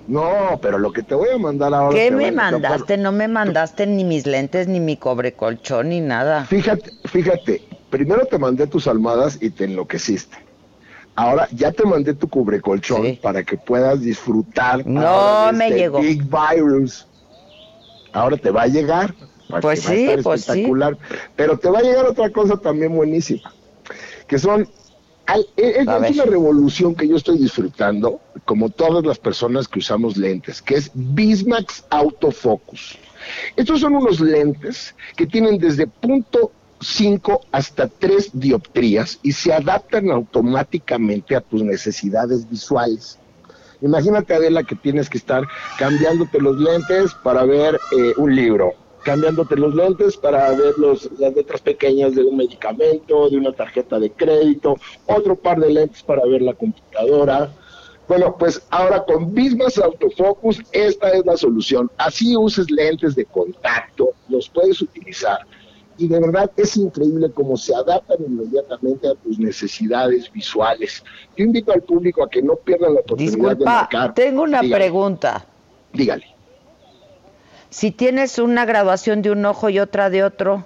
No, pero lo que te voy a mandar ahora... ¿Qué me mandaste? No me mandaste ni mis lentes, ni mi cobre colchón, ni nada. Fíjate, fíjate, primero te mandé tus almohadas y te enloqueciste. Ahora ya te mandé tu cubrecolchón para que puedas disfrutar. No de me este llegó. Big Virus. Ahora te va a llegar. Pues a sí, pues sí. espectacular. Pero te va a llegar otra cosa también buenísima, que son al- e- es, una revolución que yo estoy disfrutando, como todas las personas que usamos lentes, que es Bismax Autofocus. Estos son unos lentes que tienen desde punto 5 hasta 3 dioptrías y se adaptan automáticamente a tus necesidades visuales. Imagínate, Adela, que tienes que estar cambiándote los lentes para ver eh, un libro, cambiándote los lentes para ver los, las letras pequeñas de un medicamento, de una tarjeta de crédito, otro par de lentes para ver la computadora. Bueno, pues ahora con Bismas Autofocus, esta es la solución. Así uses lentes de contacto, los puedes utilizar. Y de verdad es increíble cómo se adaptan inmediatamente a tus necesidades visuales. Yo invito al público a que no pierdan la oportunidad de Disculpa, marcar. tengo una Dígale, pregunta. Dígale. Si tienes una graduación de un ojo y otra de otro,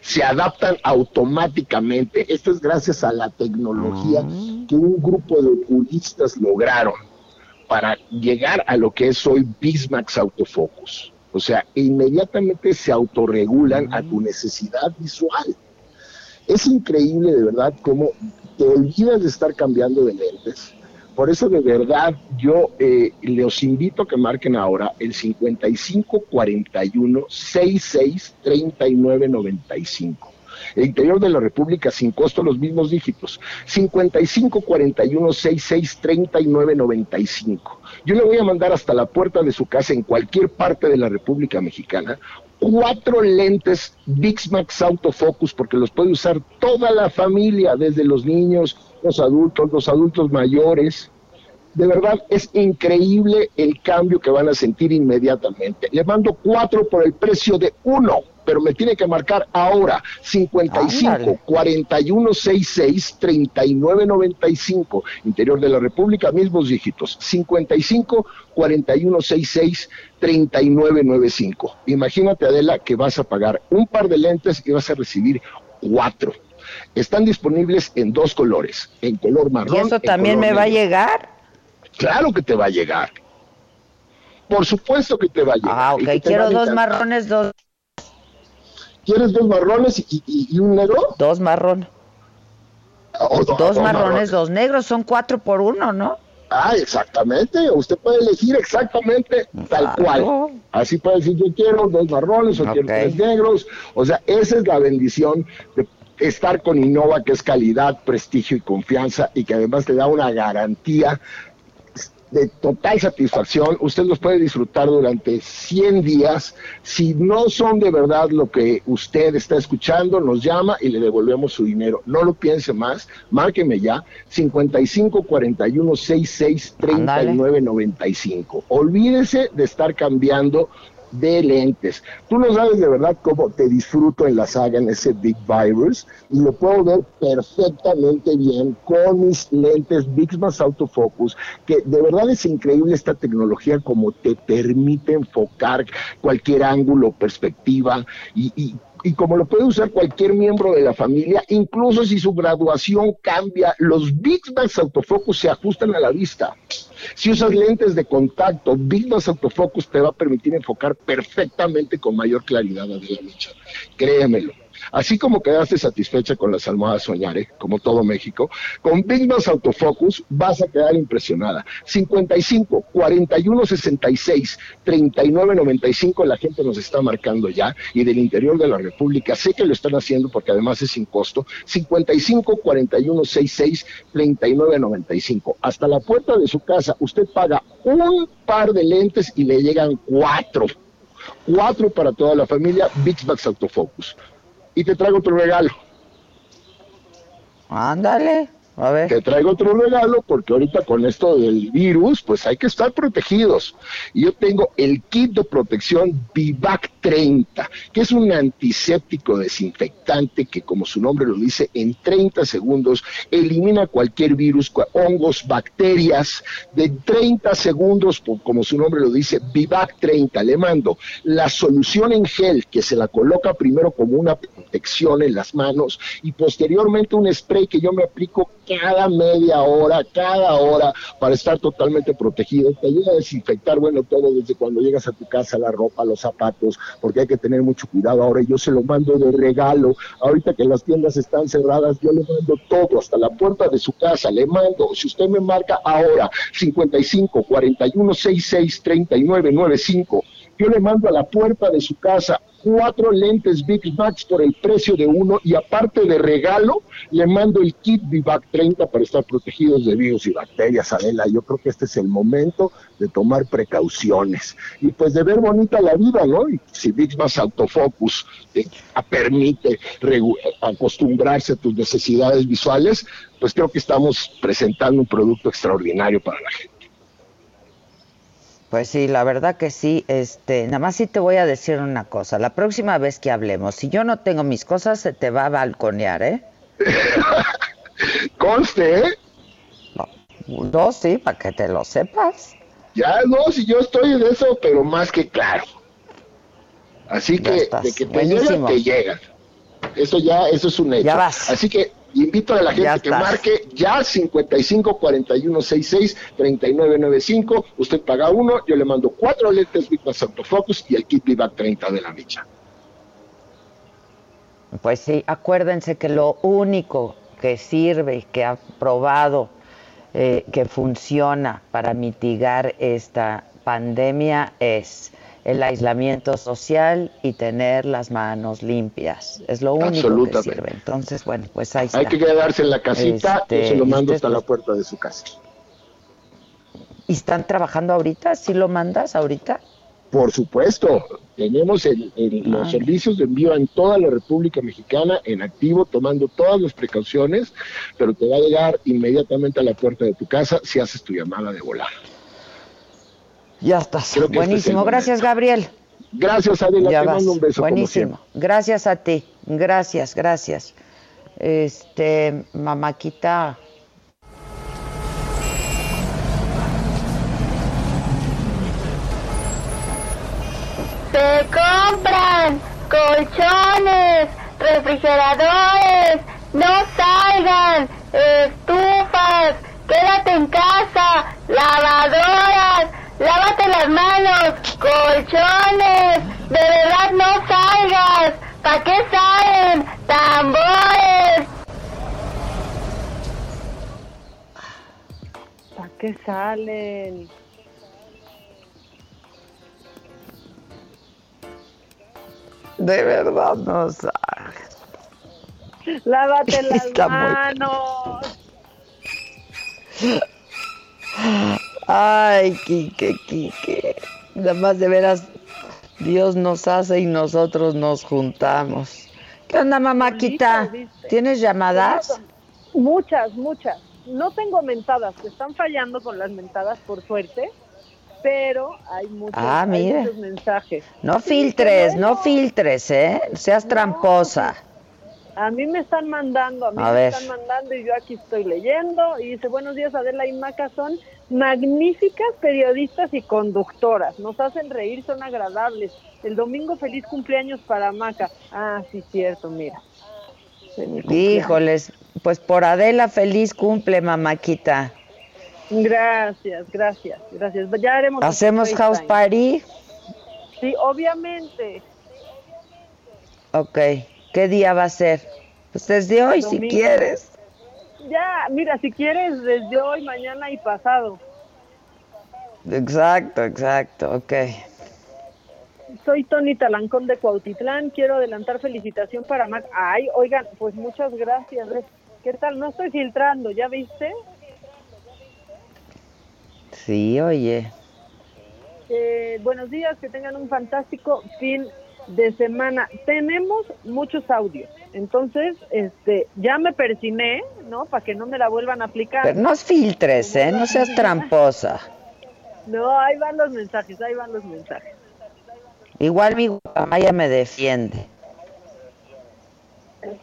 se adaptan automáticamente. Esto es gracias a la tecnología que un grupo de oculistas lograron para llegar a lo que es hoy Bismax Autofocus. O sea, inmediatamente se autorregulan a tu necesidad visual. Es increíble de verdad cómo te olvidas de estar cambiando de lentes. Por eso de verdad yo eh, les invito a que marquen ahora el 55 41 66 39 95. El interior de la República sin costo los mismos dígitos. 55 41 66 39 95. Yo le voy a mandar hasta la puerta de su casa en cualquier parte de la República Mexicana cuatro lentes Bixmax Autofocus porque los puede usar toda la familia, desde los niños, los adultos, los adultos mayores. De verdad es increíble el cambio que van a sentir inmediatamente. Le mando cuatro por el precio de uno, pero me tiene que marcar ahora 55 Ándale. 41 66 39 95. Interior de la República, mismos dígitos. 55 41 66 39 95. Imagínate, Adela, que vas a pagar un par de lentes y vas a recibir cuatro. Están disponibles en dos colores, en color marrón. ¿y eso también me va a llegar? Claro que te va a llegar. Por supuesto que te va a llegar. Ah, ok, quiero dos marrones, dos, ¿Quieres dos marrones y, y- y un negro? dos marrones. Do- Dos marrones, dos negros, son cuatro por uno, ¿no? Ah, exactamente. Usted puede elegir exactamente tal cual. Así puede decir, yo quiero dos marrones o quiero tres negros. O sea, esa es la bendición de estar con Innova, que es calidad, prestigio y confianza y que además te da una garantía de total satisfacción. Usted los puede disfrutar durante 100 días. Si no son de verdad lo que usted está escuchando, nos llama y le devolvemos su dinero. No lo piense más. Márqueme ya. 55 41 66 39 95. Olvídese de estar cambiando de lentes. Tú no sabes de verdad cómo te disfruto en la saga en ese Big Virus y lo puedo ver perfectamente bien con mis lentes Bixmas Autofocus, que de verdad es increíble esta tecnología como te permite enfocar cualquier ángulo, perspectiva y, y y como lo puede usar cualquier miembro de la familia, incluso si su graduación cambia, los Bixmas Autofocus se ajustan a la vista. Si usas lentes de contacto, Bixmas Autofocus te va a permitir enfocar perfectamente con mayor claridad a la lucha. Créemelo. Así como quedaste satisfecha con las almohadas Soñare, como todo México, con Big Autofocus vas a quedar impresionada. 55 41 66 39 95 la gente nos está marcando ya y del interior de la República sé que lo están haciendo porque además es sin costo. 55 41 66 39 95 hasta la puerta de su casa usted paga un par de lentes y le llegan cuatro cuatro para toda la familia Big Autofocus y te traigo otro regalo. Ándale. Te traigo otro regalo porque ahorita con esto del virus, pues hay que estar protegidos. Yo tengo el kit de protección Vivac 30, que es un antiséptico desinfectante que, como su nombre lo dice, en 30 segundos elimina cualquier virus, hongos, bacterias. De 30 segundos, como su nombre lo dice, Vivac 30. Le mando la solución en gel que se la coloca primero como una protección en las manos y posteriormente un spray que yo me aplico cada media hora, cada hora, para estar totalmente protegido. Te ayuda a desinfectar, bueno, todo desde cuando llegas a tu casa, la ropa, los zapatos, porque hay que tener mucho cuidado. Ahora yo se lo mando de regalo. Ahorita que las tiendas están cerradas, yo le mando todo hasta la puerta de su casa. Le mando, si usted me marca ahora, 55 41 66 39 95 yo le mando a la puerta de su casa cuatro lentes Big Max por el precio de uno y aparte de regalo, le mando el kit Vivac 30 para estar protegidos de virus y bacterias, Adela. Yo creo que este es el momento de tomar precauciones y pues de ver bonita la vida, ¿no? Y si Big Max Autofocus te permite acostumbrarse a tus necesidades visuales, pues creo que estamos presentando un producto extraordinario para la gente. Pues sí, la verdad que sí. Este, nada más sí te voy a decir una cosa. La próxima vez que hablemos, si yo no tengo mis cosas, se te va a balconear, ¿eh? [LAUGHS] Conste, ¿eh? No, sí, para que te lo sepas. Ya, no, si yo estoy en eso, pero más que claro. Así que, de que te llegan, te llegan. Eso ya, eso es un hecho. Ya vas. Así que invito a la gente que marque ya 55 41 66 39 95. Usted paga uno, yo le mando cuatro lentes Vipas Autofocus y el kit Viva 30 de la micha. Pues sí, acuérdense que lo único que sirve y que ha probado eh, que funciona para mitigar esta pandemia es el aislamiento social y tener las manos limpias. Es lo único que sirve. Entonces, bueno, pues ahí está. Hay que quedarse en la casita y se lo este, mando hasta la puerta de su casa. ¿Y están trabajando ahorita? ¿Sí lo mandas ahorita? Por supuesto, tenemos los ah. servicios de envío en toda la República Mexicana en activo, tomando todas las precauciones, pero te va a llegar inmediatamente a la puerta de tu casa si haces tu llamada de volar. Ya estás. Este Buenísimo. Gracias, Gabriel. Gracias, Adela. Ya te mando un beso. Buenísimo. Gracias a ti. Gracias, gracias. Este, mamáquita. Se compran colchones, refrigeradores, no salgan, estufas, quédate en casa, lavadoras lávate las manos, colchones, de verdad no salgas, ¿para qué salen? Tambores. ¿Para qué salen? De verdad no salgas. Lávate las manos. Ay, Quique, Quique. Nada más de veras, Dios nos hace y nosotros nos juntamos. ¿Qué onda, mamáquita? ¿Tienes llamadas? Muchas, muchas. No tengo mentadas, te están fallando con las mentadas por suerte, pero hay muchos, Ah, hay mire. muchos mensajes. No filtres, no filtres, ¿eh? Seas tramposa. A mí me están mandando, a mí A me ver. están mandando y yo aquí estoy leyendo y dice, buenos días Adela y Maca, son magníficas periodistas y conductoras, nos hacen reír, son agradables. El domingo feliz cumpleaños para Maca. Ah, sí, cierto, mira. Híjoles, pues por Adela feliz cumple, mamáquita. Gracias, gracias, gracias. Ya haremos ¿Hacemos house party? Sí, obviamente. Ok. ¿Qué día va a ser? Pues desde hoy, si quieres. Ya, mira, si quieres, desde hoy, mañana y pasado. Exacto, exacto, ok. Soy Tony Talancón de Cuautitlán. Quiero adelantar felicitación para Mac. Ay, oigan, pues muchas gracias. ¿Qué tal? No estoy filtrando, ¿ya viste? Sí, oye. Eh, buenos días, que tengan un fantástico fin de semana. Tenemos muchos audios, entonces, este, ya me persiné, ¿no? Para que no me la vuelvan a aplicar. Pero no filtres, ¿eh? No seas tramposa. No, ahí van los mensajes, ahí van los mensajes. Igual mi guamaya me defiende.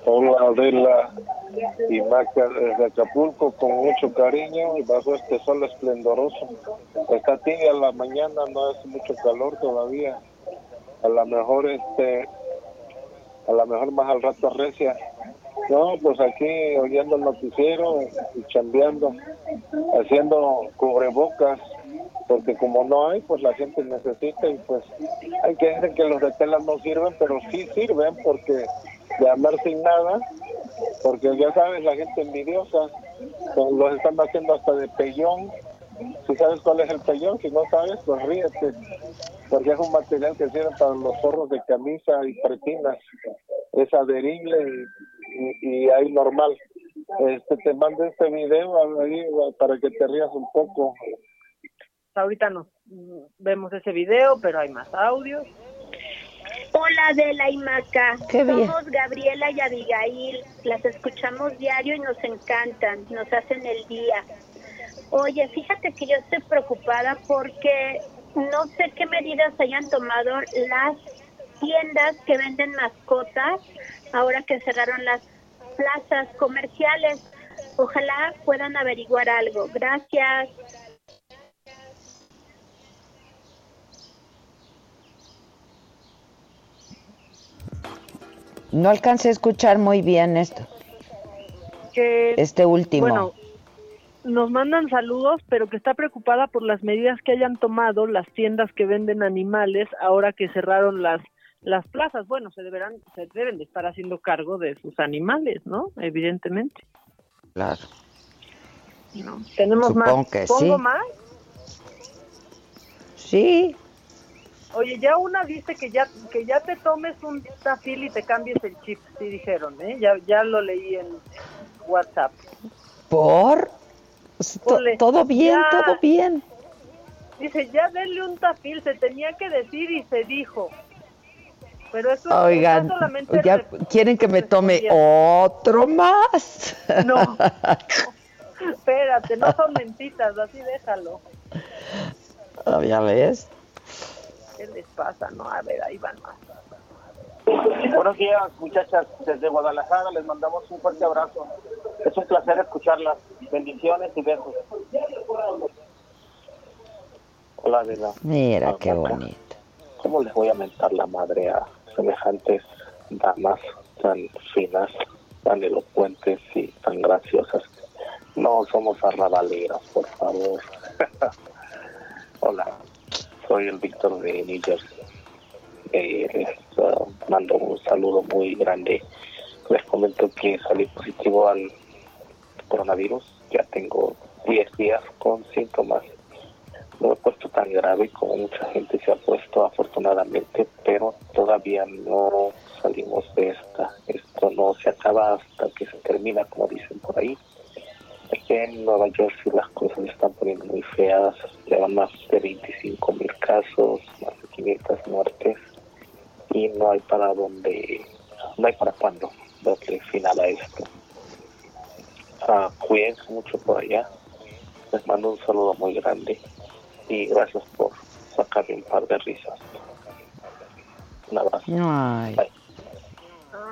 Hola Adela y Maca desde Acapulco con mucho cariño y bajo este sol esplendoroso. Está tibia la mañana, no hace mucho calor todavía. A lo mejor este, a lo mejor más al rato recia. No, pues aquí oyendo el noticiero y chambeando, haciendo cubrebocas, porque como no hay, pues la gente necesita y pues hay que decir que los de tela no sirven, pero sí sirven porque de andar sin nada, porque ya sabes, la gente envidiosa, pues, los están haciendo hasta de pellón. Si sabes cuál es el pellón, si no sabes, pues ríete, porque es un material que sirve para los forros de camisa y pretinas. Es adherible y, y, y ahí normal. Este, te mando este video ahí para que te rías un poco. Ahorita nos vemos ese video, pero hay más audios. Hola Adela y Maca, Qué bien. somos Gabriela y Abigail, las escuchamos diario y nos encantan, nos hacen el día. Oye, fíjate que yo estoy preocupada porque no sé qué medidas hayan tomado las tiendas que venden mascotas ahora que cerraron las plazas comerciales. Ojalá puedan averiguar algo. Gracias. No alcancé a escuchar muy bien esto. Que, Este último. Bueno, nos mandan saludos, pero que está preocupada por las medidas que hayan tomado las tiendas que venden animales ahora que cerraron las las plazas. Bueno, se deberán se deben de estar haciendo cargo de sus animales, ¿no? Evidentemente. Claro. ¿no? Tenemos Supongo más. que ¿Pongo sí. más? Sí. Oye, ya una dice que ya que ya te tomes un tafil y te cambies el chip, sí dijeron, ¿eh? Ya ya lo leí en WhatsApp. ¿Por? Todo bien, ya. todo bien. Dice, ya denle un tafil, se tenía que decir y se dijo. Pero eso Oigan, solamente ya re- quieren que me tome otro más. No. [LAUGHS] Espérate, no son mentitas, así déjalo. Ah, ya ves. ¿Qué les pasa? No, a ver, ahí van más. Buenos días, muchachas. Desde Guadalajara les mandamos un fuerte abrazo. Es un placer escucharlas. Bendiciones y besos. Hola, Adela. Mira qué bonito. ¿Cómo les voy a mentar la madre a semejantes damas tan finas, tan elocuentes y tan graciosas? No somos arrabaleras, por favor. [LAUGHS] Hola, soy el Víctor de New Jersey eh, les mando un saludo muy grande. Les comento que salí positivo al coronavirus, ya tengo 10 días con síntomas. No he puesto tan grave como mucha gente se ha puesto afortunadamente, pero todavía no salimos de esta. Esto no se acaba hasta que se termina, como dicen por ahí. En Nueva York las cosas se están poniendo muy feas, ya van más de 25 mil casos, más de 500 muertes y no hay para dónde, no hay para cuándo darle final a esto. Ah, cuídense mucho por allá. Les mando un saludo muy grande y gracias por sacarme un par de risas. Un abrazo. Ay,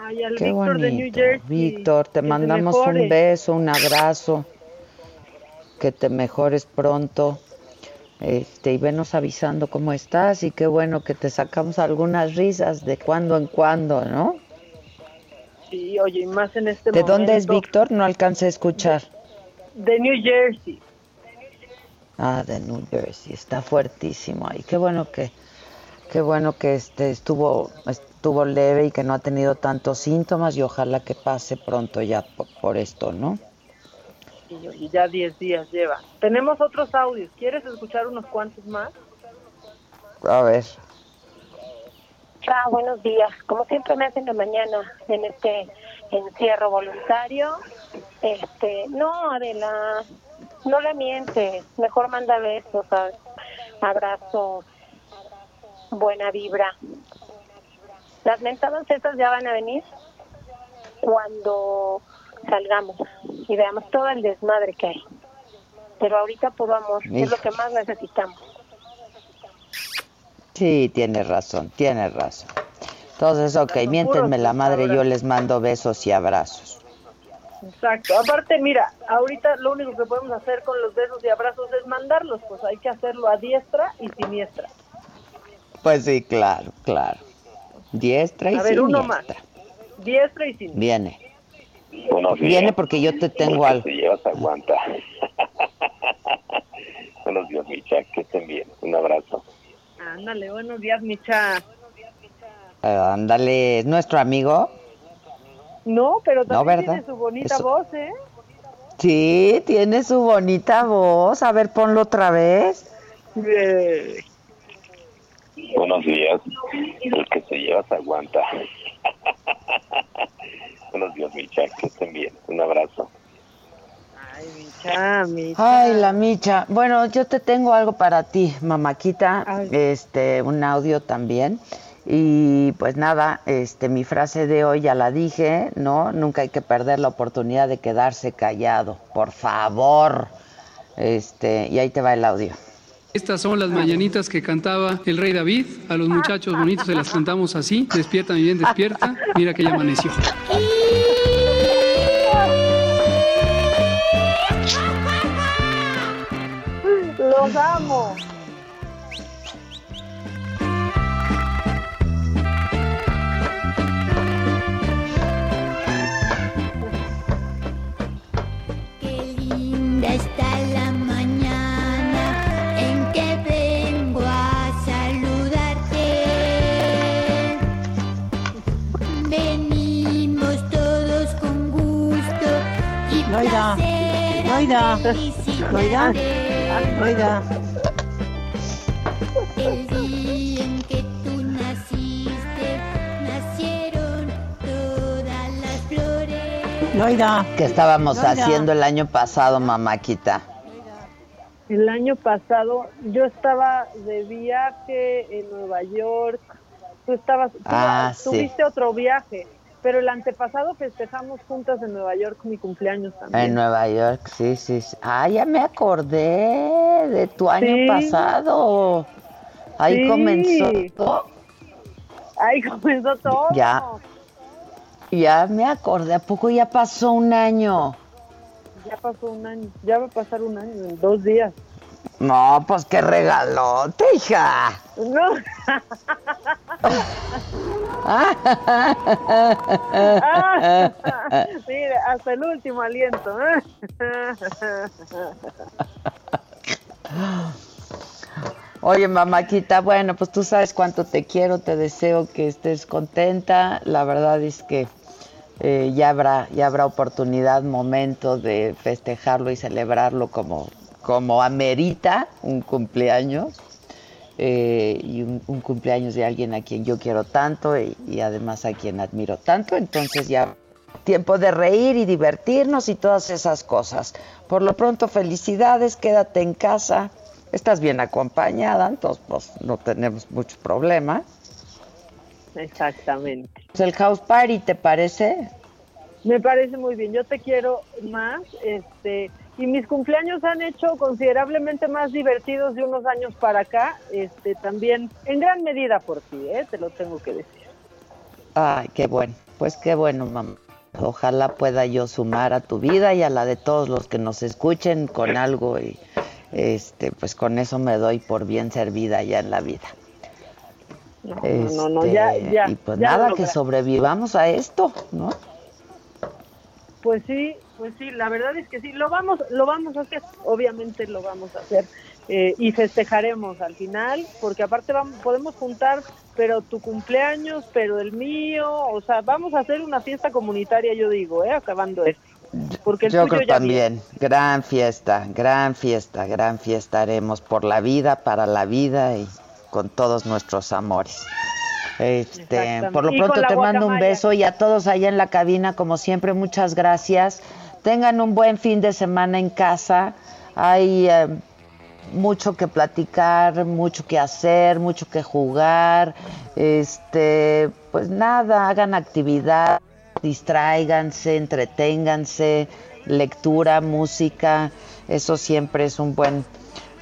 Ay, al qué Víctor de New bonito. Jersey. Víctor, te que mandamos un beso, un abrazo. Que te mejores pronto. Este, y venos avisando cómo estás y qué bueno que te sacamos algunas risas de cuando en cuando, ¿no? Sí, oye, y más en este ¿De momento. dónde es Víctor? No alcancé a escuchar. De New Jersey. Ah, de New Jersey, está fuertísimo ahí. Qué bueno que, qué bueno que este estuvo, estuvo leve y que no ha tenido tantos síntomas y ojalá que pase pronto ya por, por esto, ¿no? Y ya 10 días lleva. Tenemos otros audios. ¿Quieres escuchar unos cuantos más? A ver. Ah, buenos días. Como siempre me hacen la mañana en este encierro voluntario. Este, no, Adela, no la mientes. Mejor manda besos, a- abrazos, buena vibra. Las mentadas estas ya van a venir cuando salgamos y veamos todo el desmadre que hay. Pero ahorita puro amor, es lo que más necesitamos. Sí, tienes razón, tienes razón. Entonces, ok, miéntenme la madre, yo les mando besos y abrazos. Exacto. Aparte, mira, ahorita lo único que podemos hacer con los besos y abrazos es mandarlos. Pues hay que hacerlo a diestra y siniestra. Pues sí, claro, claro. Diestra y A ver, uno siniestra. más. Diestra y siniestra. Viene. Buenos días. Viene porque yo te tengo algo. Si llevas aguanta. [LAUGHS] Buenos días, Micha, que estén bien. Un abrazo. Ándale, buenos días, Micha. Eh, ándale, ¿es nuestro amigo? No, pero también ¿verdad? tiene su bonita Eso- voz, ¿eh? Sí, tiene su bonita voz. A ver, ponlo otra vez. Buenos días. El que se lleva se aguanta. [LAUGHS] Buenos días, Micha, que estén bien. Un abrazo. Micha, Micha. Ay, la micha. Bueno, yo te tengo algo para ti, mamáquita. Este, un audio también. Y pues nada, este, mi frase de hoy ya la dije, ¿no? Nunca hay que perder la oportunidad de quedarse callado, por favor. Este, y ahí te va el audio. Estas son las mañanitas que cantaba el rey David. A los muchachos bonitos se las cantamos así. Despierta, mi bien, despierta. Mira que ya amaneció. Los amo. Qué linda Loida, felicitarte. Loida. El día en que tú naciste, nacieron todas las flores. Loida. ¿Qué estábamos Loida. haciendo el año pasado, mamáquita? El año pasado yo estaba de viaje en Nueva York. Tú estabas, tú Ah, sí. tuviste otro viaje, pero el antepasado festejamos juntas en Nueva York mi cumpleaños también. En Nueva York, sí, sí, sí. Ah, ya me acordé de tu año Sí. pasado. Ahí Sí. comenzó todo. Ahí comenzó todo. Ya. Ya me acordé. ¿A poco ya pasó un año? Ya pasó un año, ya va a pasar un año en dos días. No, pues qué regalote, hija. No. [LAUGHS] Mire, hasta el último aliento. Oye, mamáquita, bueno, pues tú sabes cuánto te quiero, te deseo que estés contenta. La verdad es que eh, ya habrá, ya habrá oportunidad, momento de festejarlo y celebrarlo como, como amerita un cumpleaños. eh, y un, un cumpleaños de alguien a quien yo quiero tanto y, y además a quien admiro tanto. Entonces ya tiempo de reír y divertirnos y todas esas cosas. Por lo pronto, felicidades, quédate en casa, Estás bien acompañada, entonces pues no tenemos mucho problema. Exactamente. Pues el house party, ¿te parece? Me parece muy bien. Yo te quiero más, este, y mis cumpleaños han hecho considerablemente más divertidos de unos años para acá, este, también en gran medida por ti, ¿eh? te lo tengo que decir. Ay, qué bueno. Pues qué bueno, mamá. Ojalá pueda yo sumar a tu vida y a la de todos los que nos escuchen con algo y este, pues con eso me doy por bien servida ya en la vida. No, no, no, ya, Este, ya. Y pues ya nada, que sobrevivamos a esto, ¿no? Pues sí, pues sí, la verdad es que sí, lo vamos, lo vamos a hacer, obviamente lo vamos a hacer eh, y festejaremos al final, porque aparte vamos, podemos juntar, pero tu cumpleaños, pero el mío, o sea, vamos a hacer una fiesta comunitaria, yo digo, ¿eh? acabando esto, porque el Yo tuyo creo ya también. Gran fiesta, gran fiesta, gran fiesta haremos por la vida, para la vida y con todos nuestros amores. Este, por lo pronto te mando un beso y a todos allá en la cabina, como siempre, muchas gracias. Tengan un buen fin de semana en casa. Hay eh, mucho que platicar, mucho que hacer, mucho que jugar. Este, pues nada, hagan actividad, distráiganse, entreténganse, lectura, música, eso siempre es un buen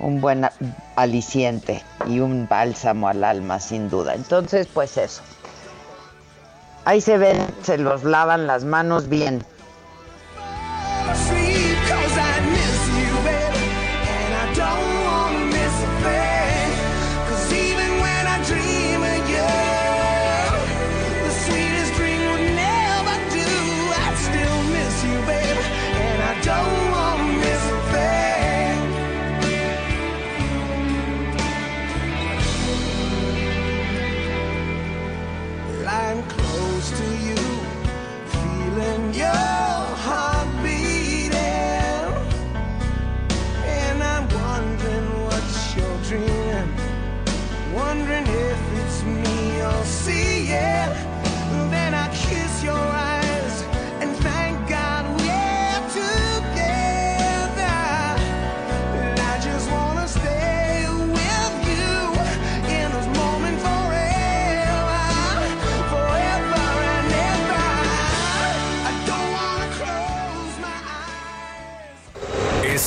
un buen aliciente y un bálsamo al alma sin duda. Entonces, pues eso. Ahí se ven, se los lavan las manos bien.